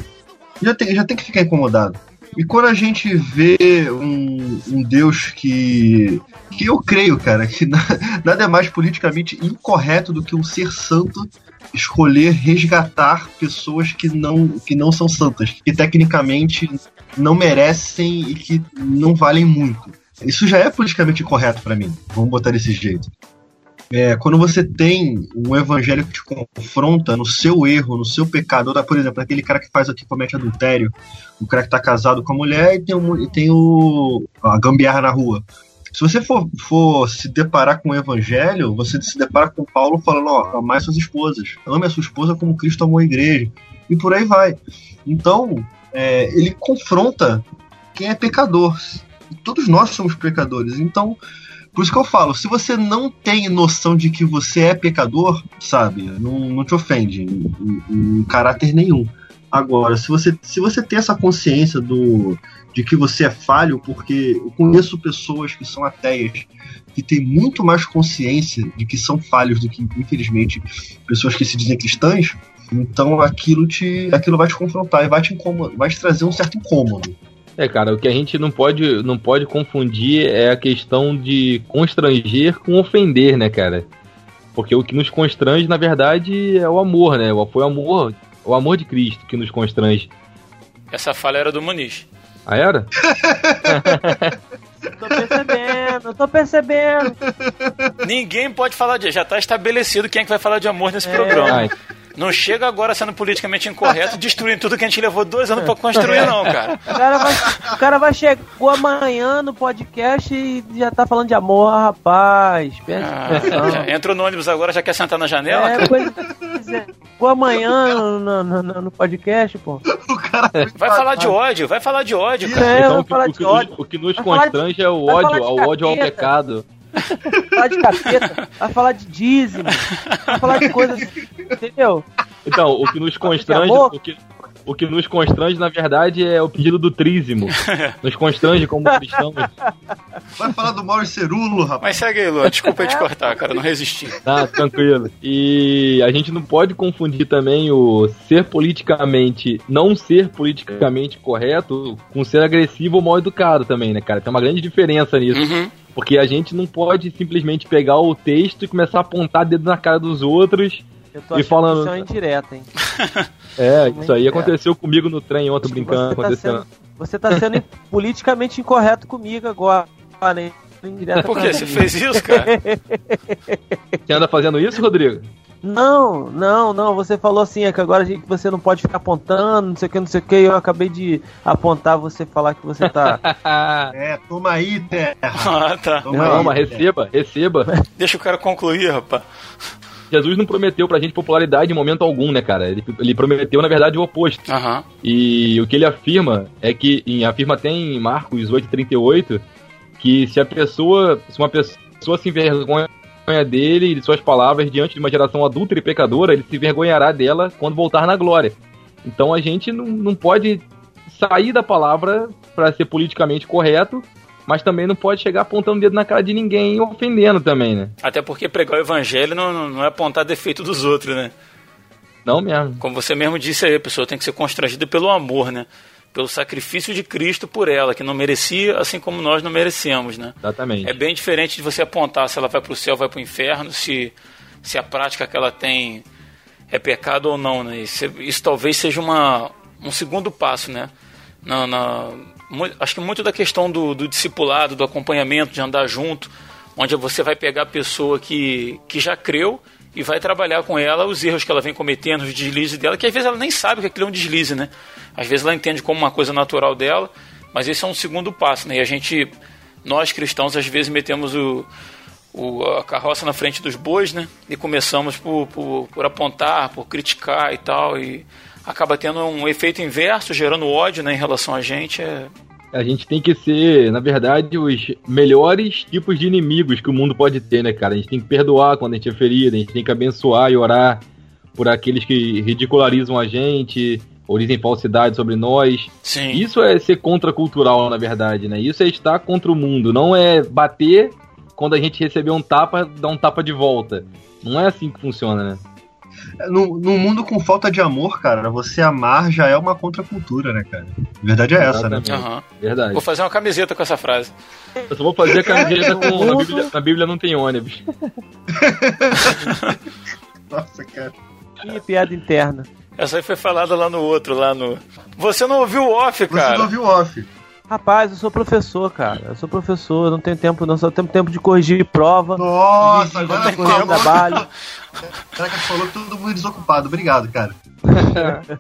já tem, já tem que ficar incomodado. E quando a gente vê um, um Deus que. que eu creio, cara, que na- nada é mais politicamente incorreto do que um ser santo escolher resgatar pessoas que não, que não são santas, que tecnicamente não merecem e que não valem muito. Isso já é politicamente incorreto pra mim. Vamos botar desse jeito. É, quando você tem um evangelho que te confronta no seu erro, no seu pecado, por exemplo, aquele cara que faz aqui comete adultério, o cara que tá casado com a mulher e tem, um, e tem o, a gambiarra na rua. Se você for, for se deparar com o evangelho, você se depara com Paulo falando, ó, amai suas esposas, ame a sua esposa como Cristo amou a igreja, e por aí vai. Então, é, ele confronta quem é pecador. Todos nós somos pecadores, então por isso que eu falo, se você não tem noção de que você é pecador, sabe, não, não te ofende em, em- em caráter nenhum. Agora, se você, se você tem essa consciência do, de que você é falho, porque eu conheço pessoas que são ateias, que têm muito mais consciência de que são falhos do que, infelizmente, pessoas que se dizem cristãs, então aquilo te aquilo vai te confrontar e vai te, incômodo, vai te trazer um certo incômodo. É, cara, o que a gente não pode, não pode confundir é a questão de constranger com ofender, né, cara? Porque o que nos constrange, na verdade, é o amor, né? Foi o amor, o amor de Cristo que nos constrange. Essa falha era do Muniz. Ah, era? Tô percebendo, tô percebendo. Ninguém pode falar de. Já tá estabelecido quem é que vai falar de amor nesse É. programa. Ai, Não chega agora sendo politicamente incorreto, destruindo tudo que a gente levou dois anos pra construir, não, cara. O cara vai, o cara vai chegar amanhã no podcast e já tá falando de amor, rapaz. Ah, atenção. já entrou no ônibus agora, já quer sentar na janela? É, coisa Chegou amanhã no, no- no- no podcast, pô. O cara Vai falar de ódio, vai falar de ódio, cara. É, então o que, falar o de que o que nos Vai falar de- constrange é o ódio, ao ódio ao pecado. Vai falar de capeta, vai falar de dízimo, vai falar de coisas. Entendeu? Então, o que nos constrange, o que, o que nos constrange, na verdade, é o pedido do trízimo. Nos constrange como cristãos. vai falar do Mauro Cerulo, rapaz. Mas segue aí, Lu. Desculpa te cortar, cara. Não resisti. Tá, tranquilo. E a gente não pode confundir também o ser politicamente, não ser politicamente correto com ser agressivo ou mal educado também, né, cara? Tem uma grande diferença nisso. Uhum. Porque a gente não pode simplesmente pegar o texto e começar a apontar dedo na cara dos outros. Eu tô E falando- que isso é indireta, hein? É, Muito isso aí é. aconteceu comigo no trem ontem, Acho que brincando. Você tá, sendo, você tá sendo politicamente incorreto comigo agora, hein? Indireta Por quê? Você fez isso, cara? Você anda fazendo isso, Rodrigo? Não, não, não. Você falou assim, é que agora a gente, você não pode ficar apontando, não sei o que, não sei o que. Eu acabei de apontar você falar que você tá. É, toma aí, terra. Ah, tá. Toma Não, aí, mas receba, receba. Deixa o cara concluir, rapaz. Jesus não prometeu pra gente popularidade em momento algum, né, cara? Ele, ele prometeu, na verdade, o oposto. Aham. E o que ele afirma é que, em, afirma até em Marcos 8,38, que se a pessoa, se uma pessoa se envergonha dele e de suas palavras diante de uma geração adulta e pecadora, ele se envergonhará dela quando voltar na glória. Então a gente não, não pode sair da palavra para ser politicamente correto, mas também não pode chegar apontando o dedo na cara de ninguém e ofendendo também, né? Até porque pregar o evangelho não, não- é apontar defeito dos outros, né? Não mesmo. Como você mesmo disse aí, a pessoa tem que ser constrangida pelo amor, né? Pelo sacrifício de Cristo por ela, que não merecia, assim como nós não merecemos, né? Exatamente. É bem diferente de você apontar se ela vai para o céu vai para o inferno, se, se a prática que ela tem é pecado ou não, né? Isso, isso talvez seja uma, um segundo passo, né? Na, na- acho que muito da questão do, do discipulado, do acompanhamento, de andar junto, onde você vai pegar a pessoa que, que já creu e vai trabalhar com ela os erros que ela vem cometendo, os deslizes dela, que às vezes ela nem sabe que aquilo é um deslize, né? Às vezes ela entende como uma coisa natural dela, mas esse é um segundo passo, né? E a gente, nós cristãos, às vezes metemos o, o- a carroça na frente dos bois, né? E começamos por, por, por apontar, por criticar e tal, e acaba tendo um efeito inverso, gerando ódio né, em relação a gente. É... A gente tem que ser, na verdade, os melhores tipos de inimigos que o mundo pode ter, né, cara? A gente tem que perdoar quando a gente é ferido, a gente tem que abençoar e orar por aqueles que ridicularizam a gente ou dizem falsidade sobre nós. Sim. Isso é ser contracultural, na verdade, né? Isso é estar contra o mundo, não é bater quando a gente receber um tapa, dar um tapa de volta. Não é assim que funciona, né? Num, num mundo com falta de amor, cara, você amar já é uma contracultura, né, cara? A verdade é essa, né? Exatamente. Aham. Verdade. Vou fazer uma camiseta com essa frase. Eu só vou fazer a camiseta com. Na Bíblia, na Bíblia não tem ônibus. Nossa, cara. Ih, piada interna. Essa aí foi falada lá no outro, lá no. Você não ouviu o off, Você cara? não ouviu o off. Rapaz, eu sou professor, cara. Eu sou professor, eu não tenho tempo, não. Só tenho tempo de corrigir prova. Nossa, de agora corrigir falou. trabalho. Caraca, falou que todo mundo desocupado. Obrigado, cara.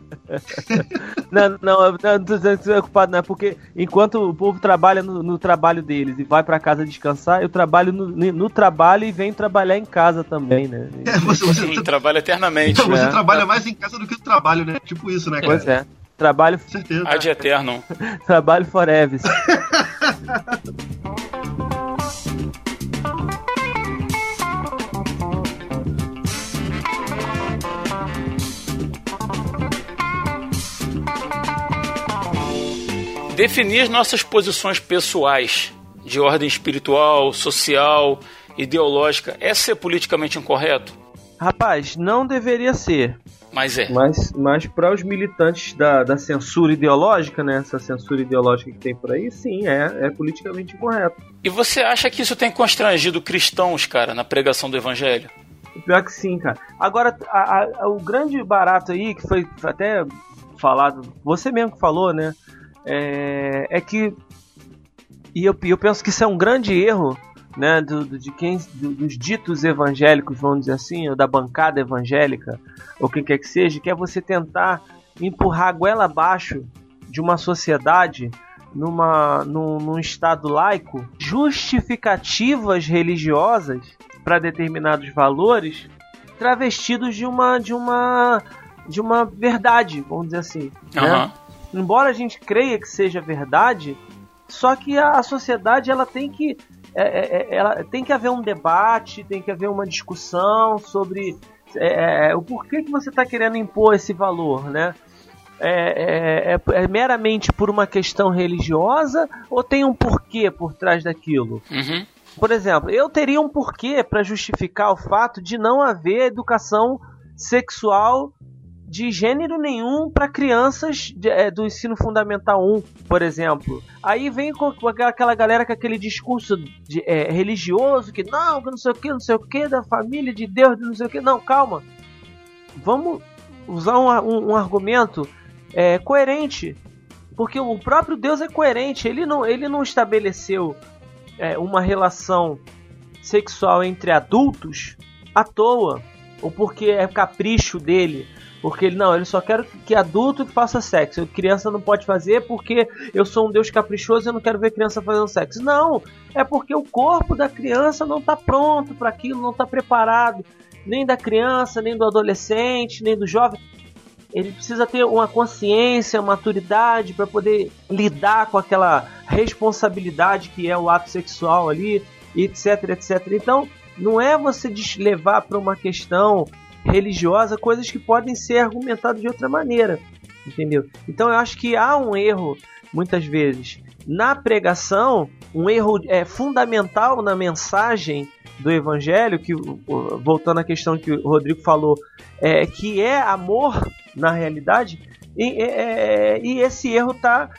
Não, não, eu não tô dizendo que você é ocupado, não. É porque enquanto o povo trabalha no, no trabalho deles e vai pra casa descansar, eu trabalho no, no trabalho e venho trabalhar em casa também, né? É, você, você, Sim, trabalha eternamente. você É. trabalha mais em casa do que no trabalho, né? Tipo isso, né, cara? Pois é. Trabalho, certeza. Ad eternum. trabalho forever. Definir nossas posições pessoais de ordem espiritual, social, ideológica é ser politicamente incorreto? Rapaz, não deveria ser. Mas é. Mas, mas para os militantes da, da censura ideológica, né? Essa censura ideológica que tem por aí, sim, é, é politicamente incorreto. E você acha que isso tem constrangido cristãos, cara, na pregação do evangelho? Pior que sim, cara. Agora, a- a- o grande barato aí, que foi até falado, você mesmo que falou, né? É, é que. E eu, eu penso que isso é um grande erro, né? do- do- de quem, do- dos ditos evangélicos, vamos dizer assim, ou da bancada evangélica, ou quem quer que seja, que é você tentar empurrar a goela abaixo de uma sociedade numa, num, num estado laico justificativas religiosas para determinados valores travestidos de uma de uma de uma verdade, vamos dizer assim. né? Aham. Embora a gente creia que seja verdade, só que a, a sociedade ela tem que é, é, é, ela tem que haver um debate, tem que haver uma discussão sobre é, é, o porquê que você está querendo impor esse valor, né? É, é- é- é meramente por uma questão religiosa ou tem um porquê por trás daquilo? Uhum. Por exemplo, eu teria um porquê para justificar o fato de não haver educação sexual de gênero nenhum para crianças de- é, do ensino fundamental 1, por exemplo. Aí vem com com aquela galera com aquele discurso de- é, religioso que não, que não sei o que, não sei o que, da família de Deus, de não sei o que. Não, calma. Vamos usar um, um- um argumento é, coerente. Porque o próprio Deus é coerente. Ele não, ele não estabeleceu é, uma relação sexual entre adultos à toa, ou porque é capricho dele, porque ele não, ele só quer que adulto faça sexo, criança não pode fazer porque eu sou um Deus caprichoso e eu não quero ver criança fazendo sexo. Não, é porque o corpo da criança não está pronto para aquilo, não está preparado, nem da criança, nem do adolescente, nem do jovem. Ele precisa ter uma consciência, maturidade para poder lidar com aquela responsabilidade que é o ato sexual ali, etc, etc. Então, não é você levar para uma questão religiosa coisas que podem ser argumentadas de outra maneira, entendeu? Então, eu acho que há um erro muitas vezes na pregação, um erro é fundamental na mensagem do evangelho, que voltando à questão que o Rodrigo falou, é que é amor na realidade, e, é- é- e esse erro está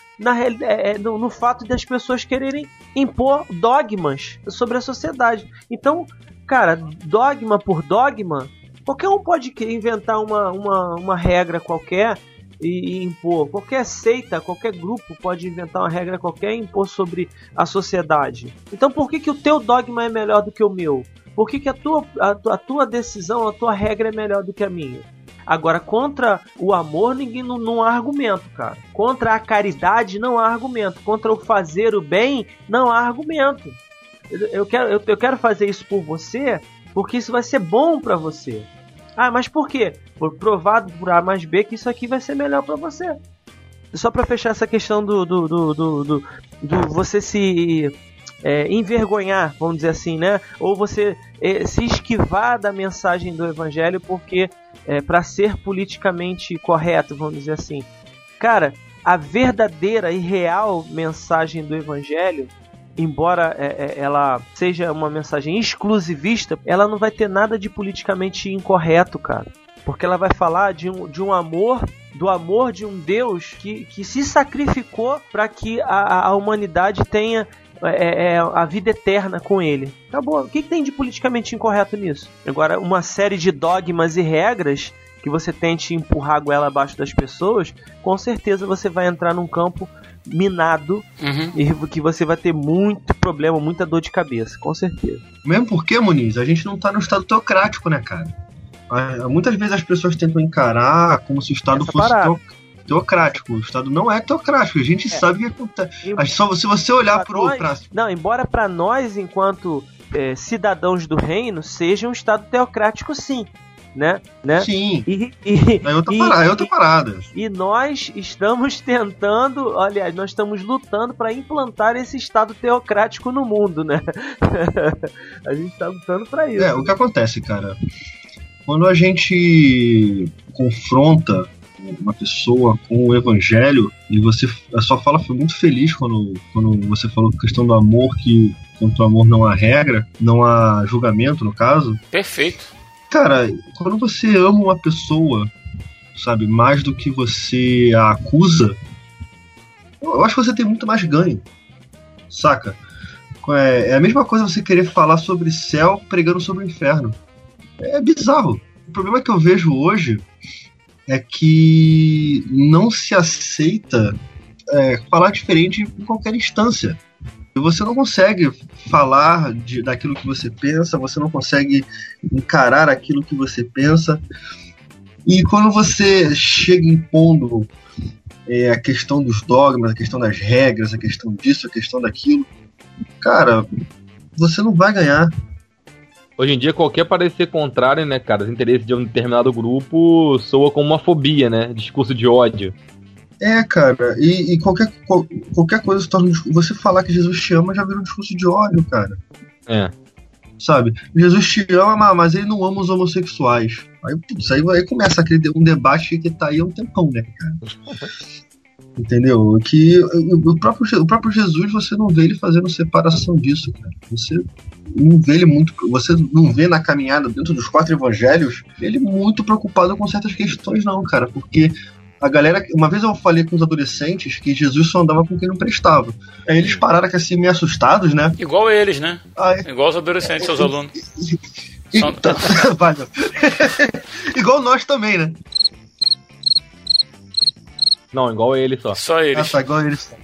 no, no fato das pessoas quererem impor dogmas sobre a sociedade. Então, cara, dogma por dogma, qualquer um pode inventar uma, uma, uma regra qualquer e, e impor. Qualquer seita, qualquer grupo pode inventar uma regra qualquer e impor sobre a sociedade. Então, por que, que o teu dogma é melhor do que o meu? Por que, que a, tua, a, a tua decisão, a tua regra é melhor do que a minha? Agora, contra o amor, ninguém não, não há argumento, cara. Contra a caridade, não há argumento. Contra o fazer o bem, não há argumento. Eu, eu quero, eu, eu quero fazer isso por você, porque isso vai ser bom pra você. Ah, mas por quê? Por provado por A mais B que isso aqui vai ser melhor pra você. Só pra fechar essa questão do, do, do, do, do- do você se é, envergonhar, vamos dizer assim, né? Ou você é, se esquivar da mensagem do evangelho porque é, para ser politicamente correto, vamos dizer assim. Cara, a verdadeira e real mensagem do evangelho, embora é, é, ela seja uma mensagem exclusivista, ela não vai ter nada de politicamente incorreto, cara. Porque ela vai falar de um, de um amor, do amor de um Deus que, que se sacrificou para que a, a humanidade tenha é, é, a vida eterna com ele. Acabou. O que, que tem de politicamente incorreto nisso? Agora, uma série de dogmas e regras que você tente empurrar a goela abaixo das pessoas, com certeza você vai entrar num campo minado Uhum. e que você vai ter muito problema, muita dor de cabeça, com certeza. Mesmo porque, Muniz, a gente não tá no estado teocrático, né, cara? Muitas vezes as pessoas tentam encarar como se o Estado Essa fosse teocrático. O Estado não é teocrático, a gente É. sabe o que acontece. Só se você olhar pro. nós- Pra... Não, embora para nós, enquanto é, cidadãos do reino, seja um Estado teocrático, sim, né? né? Sim, E, e, é outra, e- parada, é outra parada. e nós estamos tentando, aliás, nós estamos lutando para implantar esse Estado teocrático no mundo, né? a gente está lutando para isso. É, o que acontece, cara? Quando a gente confronta uma pessoa com o evangelho e você a sua fala foi muito feliz quando, quando você falou a questão do amor que contra o amor não há regra, não há julgamento no caso. Perfeito. Cara, quando você ama uma pessoa, sabe, mais do que você a acusa, eu acho que você tem muito mais ganho. Saca? É, é a mesma coisa você querer falar sobre céu pregando sobre o inferno. É bizarro. O problema que eu vejo hoje é que não se aceita é, falar diferente em qualquer instância. Você não consegue falar de, daquilo que você pensa, você não consegue encarar aquilo que você pensa. E quando você chega impondo é, a questão dos dogmas, a questão das regras, a questão disso, a questão daquilo, cara, você não vai ganhar. Hoje em dia, qualquer parecer contrário, né, cara, os interesses de um determinado grupo soa como uma fobia, né? Discurso de ódio. É, cara, e, e qualquer, qual- qualquer coisa se torna. Você falar que Jesus te ama já vira um discurso de ódio, cara. É. Sabe? Jesus te ama, mas ele não ama os homossexuais. Aí, putz, aí, aí começa aquele, um debate que tá aí há um tempão, né, cara? Entendeu? Que o próprio, o próprio Jesus, você não vê ele fazendo separação disso, cara. Você não vê ele muito. Você não vê na caminhada dentro dos quatro evangelhos ele muito preocupado com certas questões, não, cara. Porque a galera. Uma vez eu falei com os adolescentes que Jesus só andava com quem não prestava. Aí eles pararam que assim, meio assustados, né? Igual eles, né? Aí, Igual os adolescentes, seus alunos. Então, vai, meu. Igual nós também, né? Não, igual ele só. Só Ah, eles. tá, igual eles.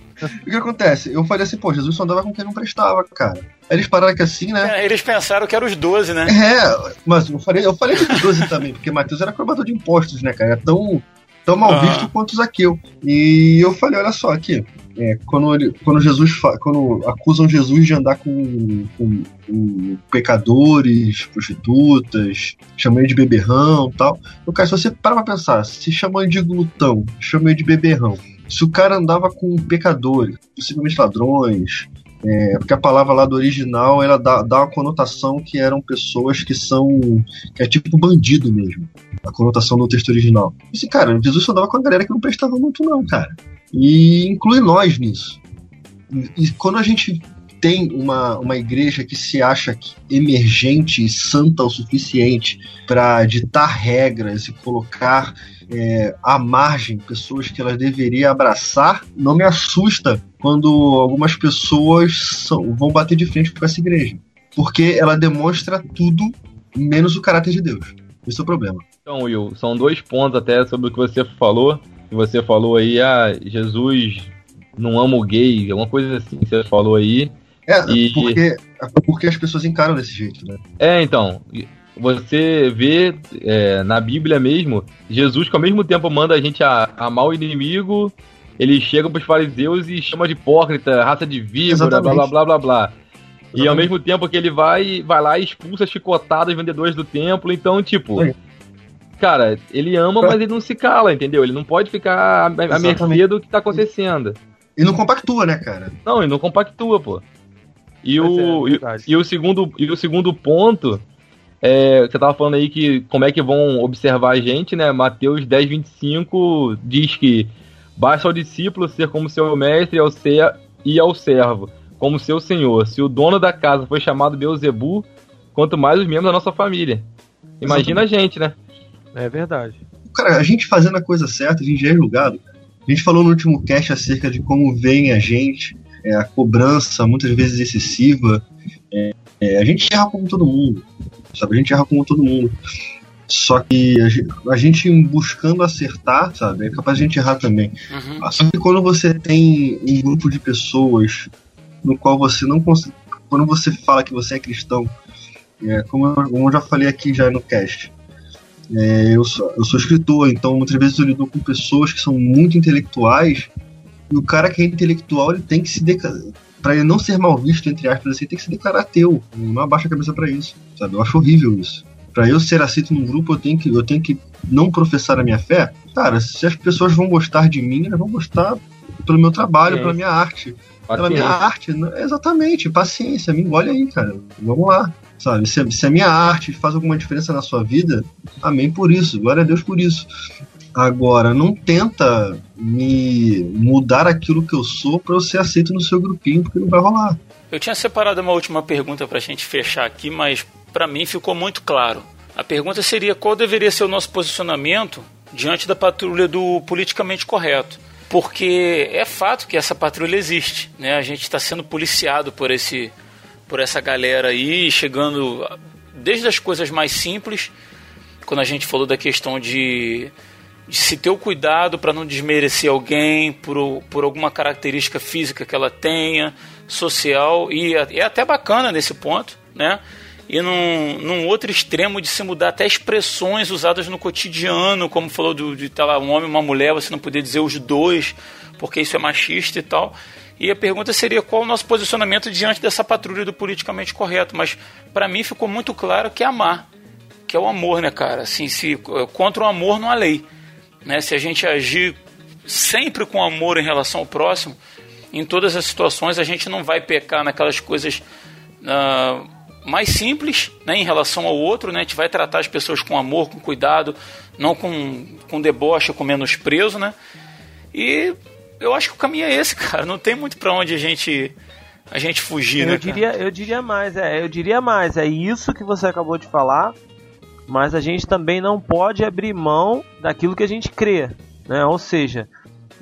O que acontece? Eu falei assim, pô, Jesus só andava com quem não prestava, cara. Aí eles pararam que assim, né? É, Eles pensaram que eram os 12, né? É, mas eu falei, eu falei de 12 também, porque Mateus era cobrador de impostos, né, cara? É tão, tão mal Aham. visto quanto Zaqueu. E eu falei, olha só aqui, é, quando, ele, quando Jesus quando acusam Jesus de andar com, com- com pecadores, prostitutas, chamam ele de beberrão e tal. Eu, cara, se você para pra pensar, se chamam ele de glutão, chamam ele de beberrão. Se o cara andava com pecadores, possivelmente ladrões, é, porque a palavra lá do original ela dá, dá uma conotação que eram pessoas que são. que é tipo bandido mesmo. A conotação do texto original. Esse cara, Jesus só andava com a galera que não prestava muito, não, cara. E inclui nós nisso. E, quando a gente tem uma, uma igreja que se acha emergente e santa o suficiente para ditar regras e colocar é, à margem pessoas que elas deveriam abraçar, não me assusta quando algumas pessoas são- vão bater de frente com essa igreja. Porque ela demonstra tudo menos o caráter de Deus. Esse é o problema. Então, Will, são dois pontos até sobre o que você falou. Que Você falou aí, ah, Jesus não ama o gay, alguma coisa assim que você falou aí. É, E- porque, porque as pessoas encaram desse jeito, né? É, então, você vê é, na Bíblia mesmo, Jesus que ao mesmo tempo manda a gente a, amar o inimigo, ele chega pros fariseus e chama de hipócrita, raça de víbora, blá blá Exatamente. blá blá blá. E ao Exatamente. mesmo tempo que ele vai, vai lá e expulsa chicotadas vendedores do templo, então, tipo. Cara, ele ama, mas ele não se cala, entendeu? Ele não pode ficar à, mercê Exatamente. do que tá acontecendo. E não compactua, né, cara? Não, ele não compactua, pô. E Pois é, o, e- e, o segundo, e o segundo ponto, é, você tava falando aí que como é que vão observar a gente, né? Mateus 10, 25 diz que basta ao discípulo ser como seu mestre e ao, ser, e ao servo, como seu senhor. Se o dono da casa foi chamado Beuzebu, quanto mais os membros da nossa família. Imagina a gente, né? É verdade. Cara, a gente fazendo a coisa certa, a gente já é julgado. A gente falou no último cast acerca de como veem a gente, é, a cobrança muitas vezes excessiva. É, é, a gente erra como todo mundo, sabe? A gente erra como todo mundo. Só que a gente, a gente buscando acertar, sabe? É capaz de a gente errar também. Uhum. Só que quando você tem um grupo de pessoas no qual você não consegue. Quando você fala que você é cristão, é, como, eu, como eu já falei aqui já no cast, é, eu, sou, eu sou escritor, então muitas vezes eu lido com pessoas que são muito intelectuais, e o cara que é intelectual ele tem que se declarar. Pra ele não ser mal visto, entre aspas, assim, tem que se declarar ateu. Não abaixa a cabeça pra isso, sabe? Eu acho horrível isso. Pra eu ser aceito num grupo, eu tenho que, eu tenho que não professar a minha fé. Cara, se as pessoas vão gostar de mim, elas vão gostar pelo meu trabalho, Sim. pela minha arte. Pela minha Paciência. arte, né? exatamente, paciência, me engole aí, cara. Vamos lá. Sabe, se, se a minha arte faz alguma diferença na sua vida, amém por isso, glória a Deus por isso. Agora, não tenta me mudar aquilo que eu sou pra eu ser aceito no seu grupinho, porque não vai rolar. Eu tinha separado uma última pergunta para a gente fechar aqui, mas para mim ficou muito claro. A pergunta seria qual deveria ser o nosso posicionamento diante da patrulha do politicamente correto. Porque é fato que essa patrulha existe, né? A gente está sendo policiado por esse, por essa galera aí, chegando desde as coisas mais simples, quando a gente falou da questão de, de se ter o cuidado para não desmerecer alguém por, por alguma característica física que ela tenha, social, e é é até bacana nesse ponto, né? E num, num outro extremo de se mudar até expressões usadas no cotidiano, como falou do, de tá lá, um homem e uma mulher, você não poder dizer os dois, porque isso é machista e tal. E a pergunta seria qual o nosso posicionamento diante dessa patrulha do politicamente correto. Mas para mim ficou muito claro que é amar, que é o amor, né, cara? Assim, se contra o amor não há lei, né? Se a gente agir sempre com amor em relação ao próximo, em todas as situações a gente não vai pecar naquelas coisas ah, mais simples, né, em relação ao outro, né? A gente vai tratar as pessoas com amor, com cuidado, não com, com deboche, com menosprezo, né? E eu acho que o caminho é esse, cara. Não tem muito pra onde a gente a gente fugir, né? Eu cara? diria, eu diria mais, é, eu diria mais, é isso que você acabou de falar, mas a gente também não pode abrir mão daquilo que a gente crê, né? Ou seja,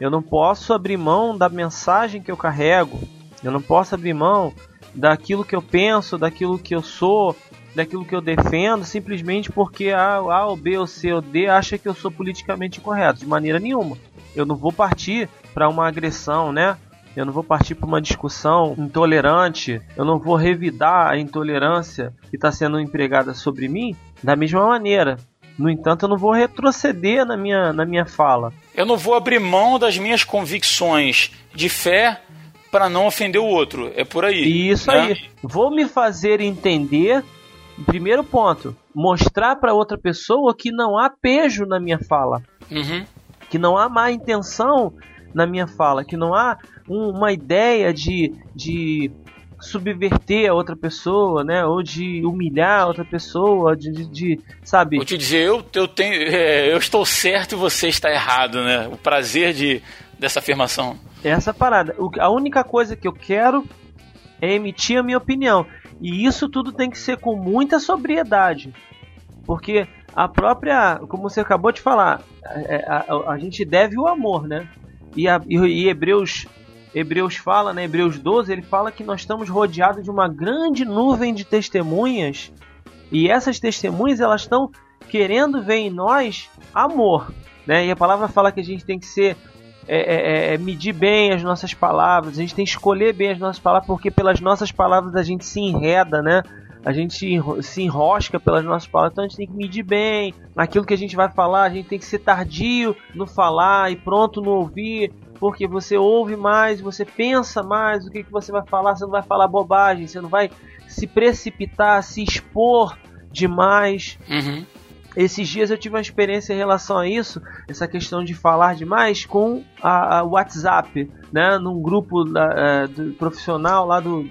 eu não posso abrir mão da mensagem que eu carrego, eu não posso abrir mão daquilo que eu penso, daquilo que eu sou, daquilo que eu defendo, simplesmente porque a, a ou B ou C ou D acha que eu sou politicamente correto, de maneira nenhuma. Eu não vou partir para uma agressão, né? Eu não vou partir para uma discussão intolerante, eu não vou revidar a intolerância que está sendo empregada sobre mim da mesma maneira. No entanto, eu não vou retroceder na minha, na minha fala. Eu não vou abrir mão das minhas convicções de fé para não ofender o outro. É por aí. Isso né? aí. Vou me fazer entender. Primeiro ponto, mostrar para outra pessoa que não há pejo na minha fala, Uhum. que não há má intenção na minha fala, que não há um- uma ideia de, de subverter a outra pessoa, né? Ou de humilhar a outra pessoa, de, de, de, sabe? Vou te dizer, eu, eu tenho, é, eu estou certo e você está errado, né? O prazer de dessa afirmação. É essa parada. O- a única coisa que eu quero é emitir a minha opinião. E isso tudo tem que ser com muita sobriedade. Porque a própria, como você acabou de falar, é, a, a- a gente deve o amor, né? E, a, e, e Hebreus, Hebreus fala, né? Hebreus 12, ele fala que nós estamos rodeados de uma grande nuvem de testemunhas. E essas testemunhas, elas estão querendo ver em nós amor. Né? E a palavra fala que a gente tem que ser é, é, é, medir bem as nossas palavras, a gente tem que escolher bem as nossas palavras, porque pelas nossas palavras a gente se enreda, né? A gente se enro- se enrosca pelas nossas palavras, então a gente tem que medir bem aquilo que a gente vai falar, a gente tem que ser tardio no falar e pronto no ouvir, porque você ouve mais, você pensa mais o que, que você vai falar, você não vai falar bobagem, você não vai se precipitar, se expor demais. Uhum. Esses dias eu tive uma experiência em relação a isso, essa questão de falar demais com a, a WhatsApp, né? Num grupo da, é, do- profissional lá do,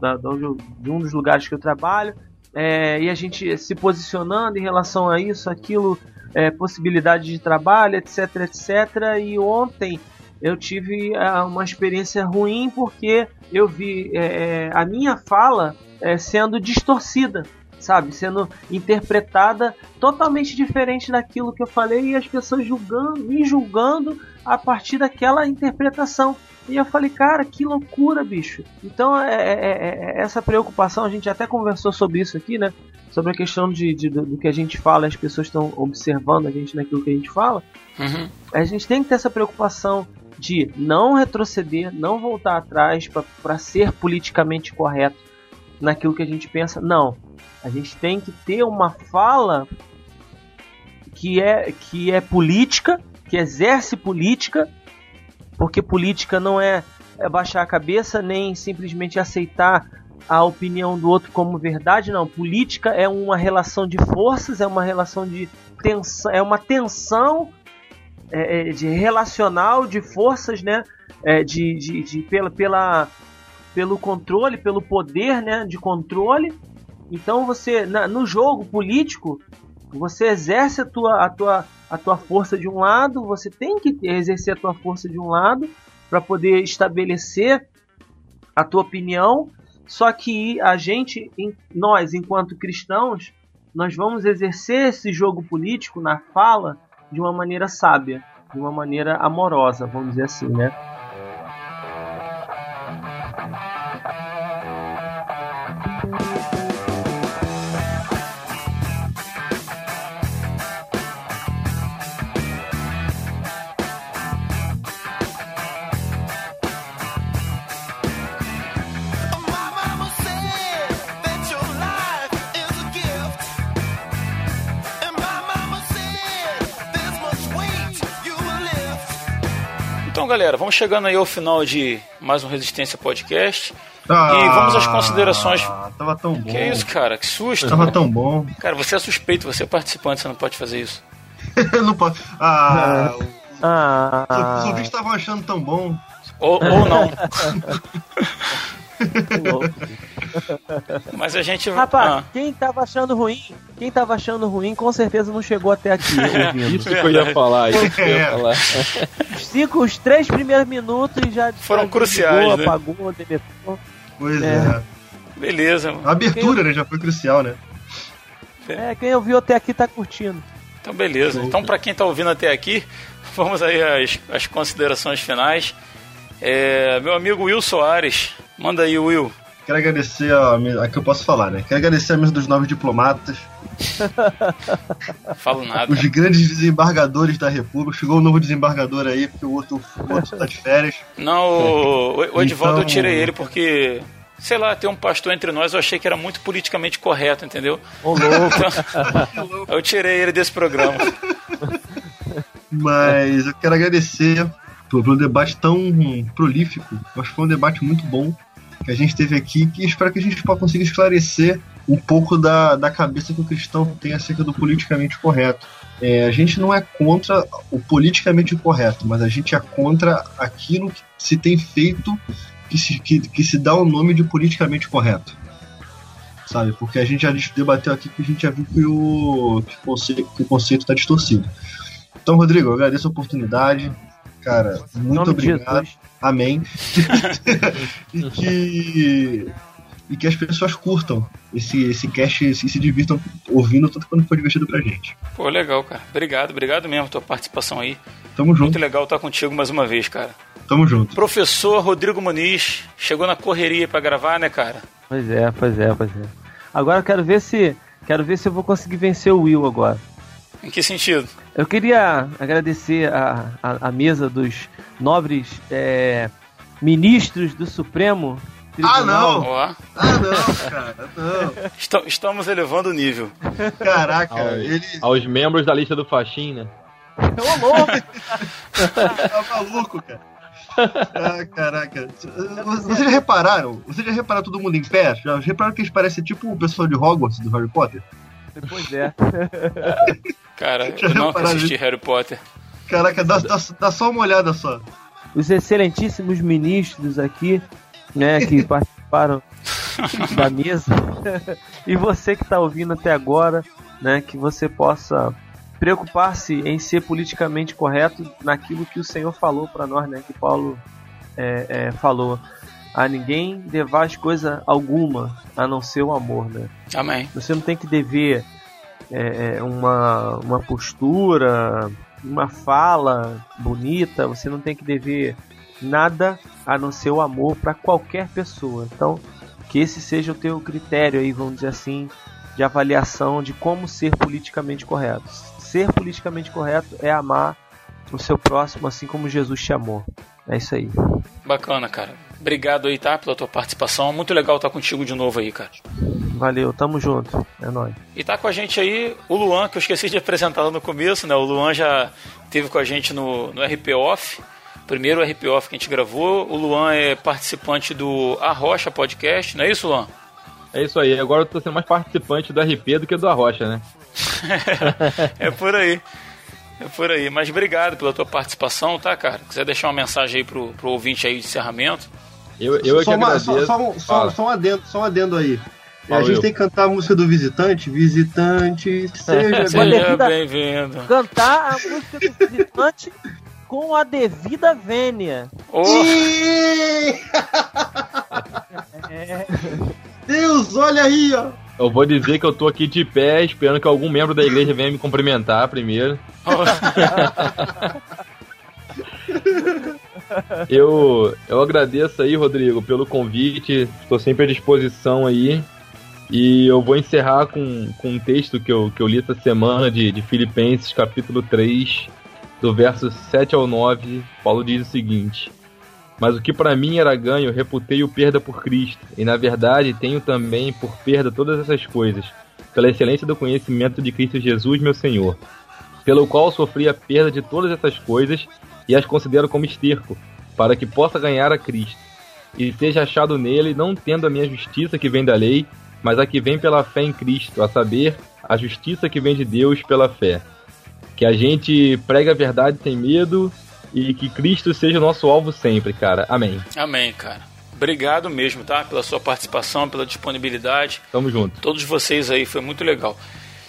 da- da eu- de um dos lugares que eu trabalho, é, e a gente se posicionando em relação a isso, aquilo, é, possibilidade de trabalho, etc, etc. E ontem eu tive é, uma experiência ruim porque eu vi é, é, a minha fala é, sendo distorcida sabe, sendo interpretada totalmente diferente daquilo que eu falei e as pessoas julgando, me julgando a partir daquela interpretação. E eu falei, cara, que loucura, bicho. Então, é, é- é- é- essa preocupação, a gente até conversou sobre isso aqui, né? Sobre a questão de, de- do, do que a gente fala, as pessoas estão observando a gente naquilo que a gente fala. Uhum. A gente tem que ter essa preocupação de não retroceder, não voltar atrás para ser politicamente correto naquilo que a gente pensa. Não. A gente tem que ter uma fala que é, que é política, que exerce política, porque política não é, é baixar a cabeça nem simplesmente aceitar a opinião do outro como verdade, não. Política é uma relação de forças, é uma relação de tensão, é uma tensão é, é, de relacional de forças, né? É, de, de, de- pela, pela, pelo controle, pelo poder, né? De controle. Então você na- no jogo político você exerce a tua, a tua, a tua força de um lado, você tem que exercer a tua força de um lado para poder estabelecer a tua opinião. Só que a gente, nós, enquanto cristãos, nós vamos exercer esse jogo político na fala de uma maneira sábia, de uma maneira amorosa, vamos dizer assim, né? Galera, vamos chegando aí ao final de mais um Resistência Podcast. Ah, E vamos às considerações. Tava tão bom. Que é isso, cara? Que susto. Tava tão bom. Cara, você é suspeito, você é participante, você não pode fazer isso. não pode. Ah, Ah, os ouvintes estavam achando tão bom. Ou, ou não. Mas a gente. Rapaz, Ah, quem tava achando ruim, quem tava achando ruim, com certeza não chegou até aqui ouvindo. Isso que eu ia falar, isso que eu ia É. falar. Os cinco, os três primeiros minutos já Foram cruciais, desligou, né? apagou, deletou. Pois É. é. beleza. A abertura, né, já foi crucial, né? É, quem ouviu até aqui tá curtindo. Então, beleza. Então, pra quem tá ouvindo até aqui, vamos aí às, às considerações finais. É, meu amigo Will Soares, manda aí, Will. Quero agradecer a, a que eu posso falar, né? Quero agradecer a mesa dos novos diplomatas, Falo nada. os grandes desembargadores da República. Chegou um novo desembargador aí, porque o outro, o outro tá de férias. Não, o, o- o Edivaldo eu Então- tirei ele porque, sei lá, ter um pastor entre nós eu achei que era muito politicamente correto, entendeu? Ô louco. Então, eu tirei ele desse programa. Mas eu quero agradecer pelo, pelo debate tão prolífico. Eu Acho que foi um debate muito bom que a gente teve aqui que espero que a gente possa conseguir esclarecer um pouco da, da cabeça que o cristão tem acerca do politicamente correto. É, a gente não é contra o politicamente correto, mas a gente é contra aquilo que se tem feito que se, que, que se dá o nome de politicamente correto. Sabe? Porque a gente já debateu aqui que a gente já viu que o, que o conceito, que o conceito está distorcido. Então, Rodrigo, eu agradeço a oportunidade. Cara, muito obrigado. Amém. e que e que as pessoas curtam esse, esse cast e se divirtam ouvindo tanto quanto for divertido pra gente. Pô, legal, cara. Obrigado, obrigado mesmo pela tua participação aí. Tamo junto, Muito legal estar contigo mais uma vez, cara. tamo junto. Professor Rodrigo Muniz, chegou na correria pra gravar, né, cara? Pois é, pois é, pois é. Agora eu quero ver se. Quero ver se eu vou conseguir vencer o Will agora. Em que sentido? Eu queria agradecer a, a, a mesa dos nobres é, ministros do Supremo Tribunal. não! Ó, Ah, não, cara, não. esta- estamos elevando o nível. Caraca, Aos, ele aos membros da lista do Faxin, né? Ô, louco! tá maluco, cara. Ah, caraca. Vocês já repararam? Vocês já repararam todo mundo em pé? Já repararam que eles parecem tipo o pessoal de Hogwarts do Harry Potter? Pois é. Cara, eu não assisti? Harry Potter. Caraca, dá, dá, dá só uma olhada só. Os excelentíssimos ministros aqui, né, que participaram da mesa. e você que está ouvindo até agora, né, que você possa preocupar-se em ser politicamente correto naquilo que o Senhor falou para nós, né, que Paulo é, é, falou. a ninguém devais coisa alguma a não ser o amor, né? Amém. Você não tem que dever é, é, uma, uma postura, uma fala bonita, você não tem que dever nada a não ser o amor para qualquer pessoa. Então, que esse seja o teu critério aí, vamos dizer assim, de avaliação de como ser politicamente correto. Ser politicamente correto é amar o seu próximo assim como Jesus te amou. É isso aí. Bacana, cara. Obrigado aí, tá? Pela tua participação. Muito legal estar contigo de novo aí, cara. Valeu, tamo junto. É nóis. E tá com a gente aí o Luan, que eu esqueci de apresentar lá no começo, né? O Luan já teve com a gente no, no RP Off, primeiro RP Off que a gente gravou. O Luan é participante do Arrocha Podcast, não é isso, Luan? É isso aí, agora eu tô sendo mais participante do RP do que do Arrocha, né? é por aí. É por aí. Mas obrigado pela tua participação, tá, cara? Quiser deixar uma mensagem aí pro, pro ouvinte aí de encerramento. Eu, eu é só, que uma- só- só um- só- só um adendo, só um adendo aí. É, Fala a gente eu. tem que cantar a música do visitante. Visitante, seja Seja bem-vindo. Cantar a música do visitante com a devida vênia. Ô, É, Deus, olha aí, ó. Eu vou dizer que eu tô aqui de pé, esperando que algum membro da igreja venha me cumprimentar primeiro. Eu, eu agradeço aí, Rodrigo, pelo convite. Estou sempre à disposição aí. E eu vou encerrar com, com um texto que eu, que eu li essa semana de, de Filipenses, capítulo 3, do verso 7 ao 9. Paulo diz o seguinte: Mas o que para mim era ganho, reputei o perda por Cristo. E na verdade tenho também por perda todas essas coisas, pela excelência do conhecimento de Cristo Jesus, meu Senhor. Pelo qual sofri a perda de todas essas coisas e as considero como esterco, para que possa ganhar a Cristo, e seja achado nele, não tendo a minha justiça que vem da lei, mas a que vem pela fé em Cristo, a saber, a justiça que vem de Deus pela fé. Que a gente pregue a verdade sem medo e que Cristo seja o nosso alvo sempre, cara. Amém. Amém, cara. Obrigado mesmo, tá? Pela sua participação, pela disponibilidade. Tamo junto. Todos vocês aí, foi muito legal.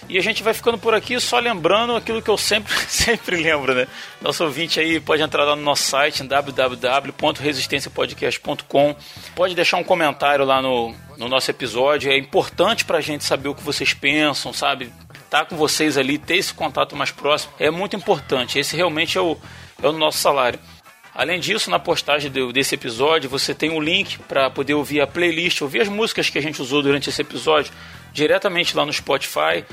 E a gente vai ficando por aqui só lembrando aquilo que eu sempre, sempre lembro, né? Nosso ouvinte aí pode entrar lá no nosso site www.resistenciapodcast.com. Pode deixar um comentário lá no, no nosso episódio. É importante pra gente saber o que vocês pensam, sabe? Tá com vocês ali, ter esse contato mais próximo é muito importante. Esse realmente é o, é o nosso salário. Além disso, na postagem desse episódio, você tem um link para poder ouvir a playlist, ouvir as músicas que a gente usou durante esse episódio diretamente lá no Spotify.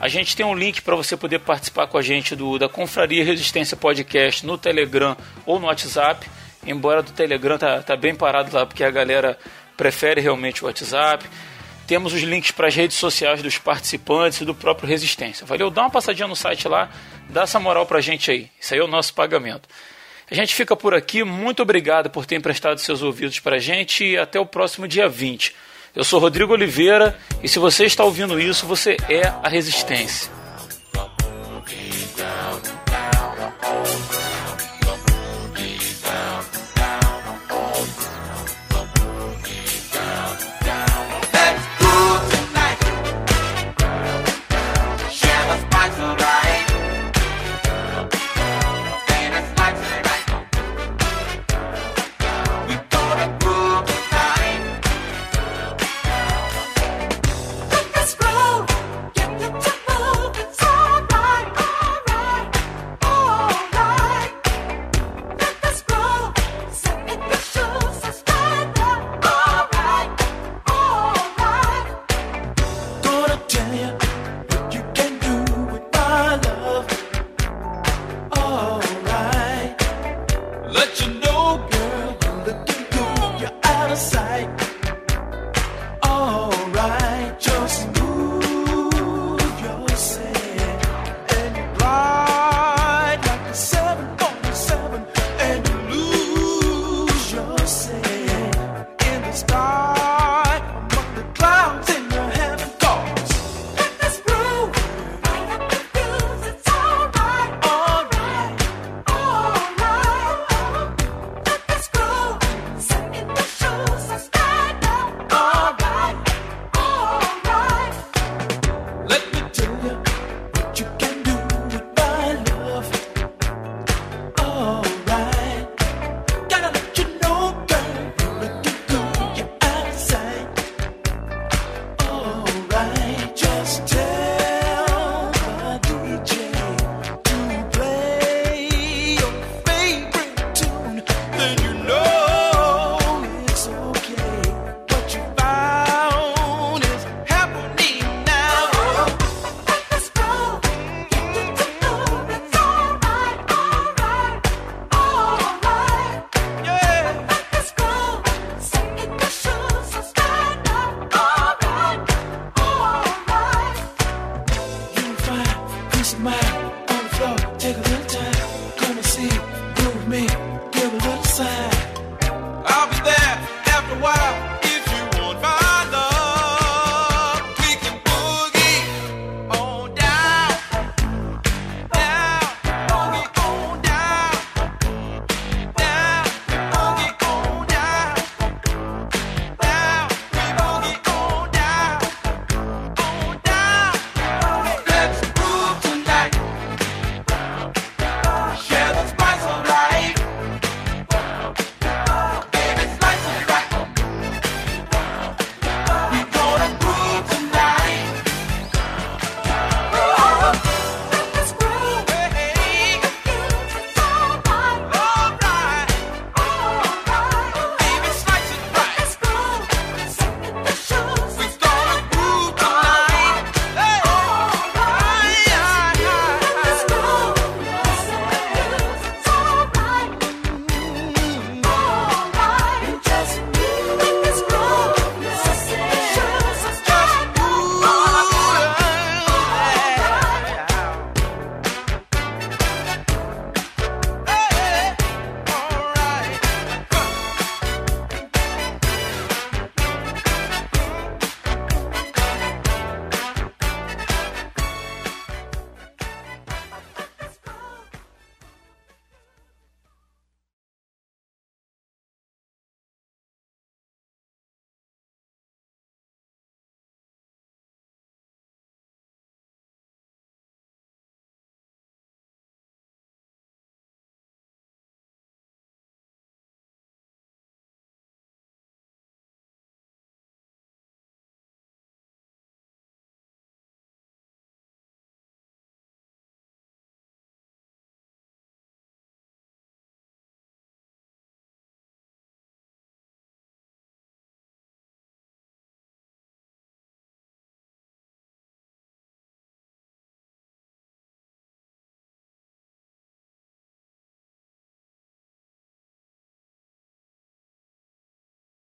A gente tem um link para você poder participar com a gente do, da Confraria Resistência Podcast no Telegram ou no WhatsApp. Embora do Telegram tá, tá bem parado lá, porque a galera prefere realmente o WhatsApp. Temos os links para as redes sociais dos participantes e do próprio Resistência. Valeu? Dá uma passadinha no site lá, dá essa moral pra gente aí. Isso aí é o nosso pagamento. A gente fica por aqui. Muito obrigado por ter emprestado seus ouvidos pra gente e até o próximo dia 20. Eu sou Rodrigo Oliveira e se você está ouvindo isso, você é a Resistência.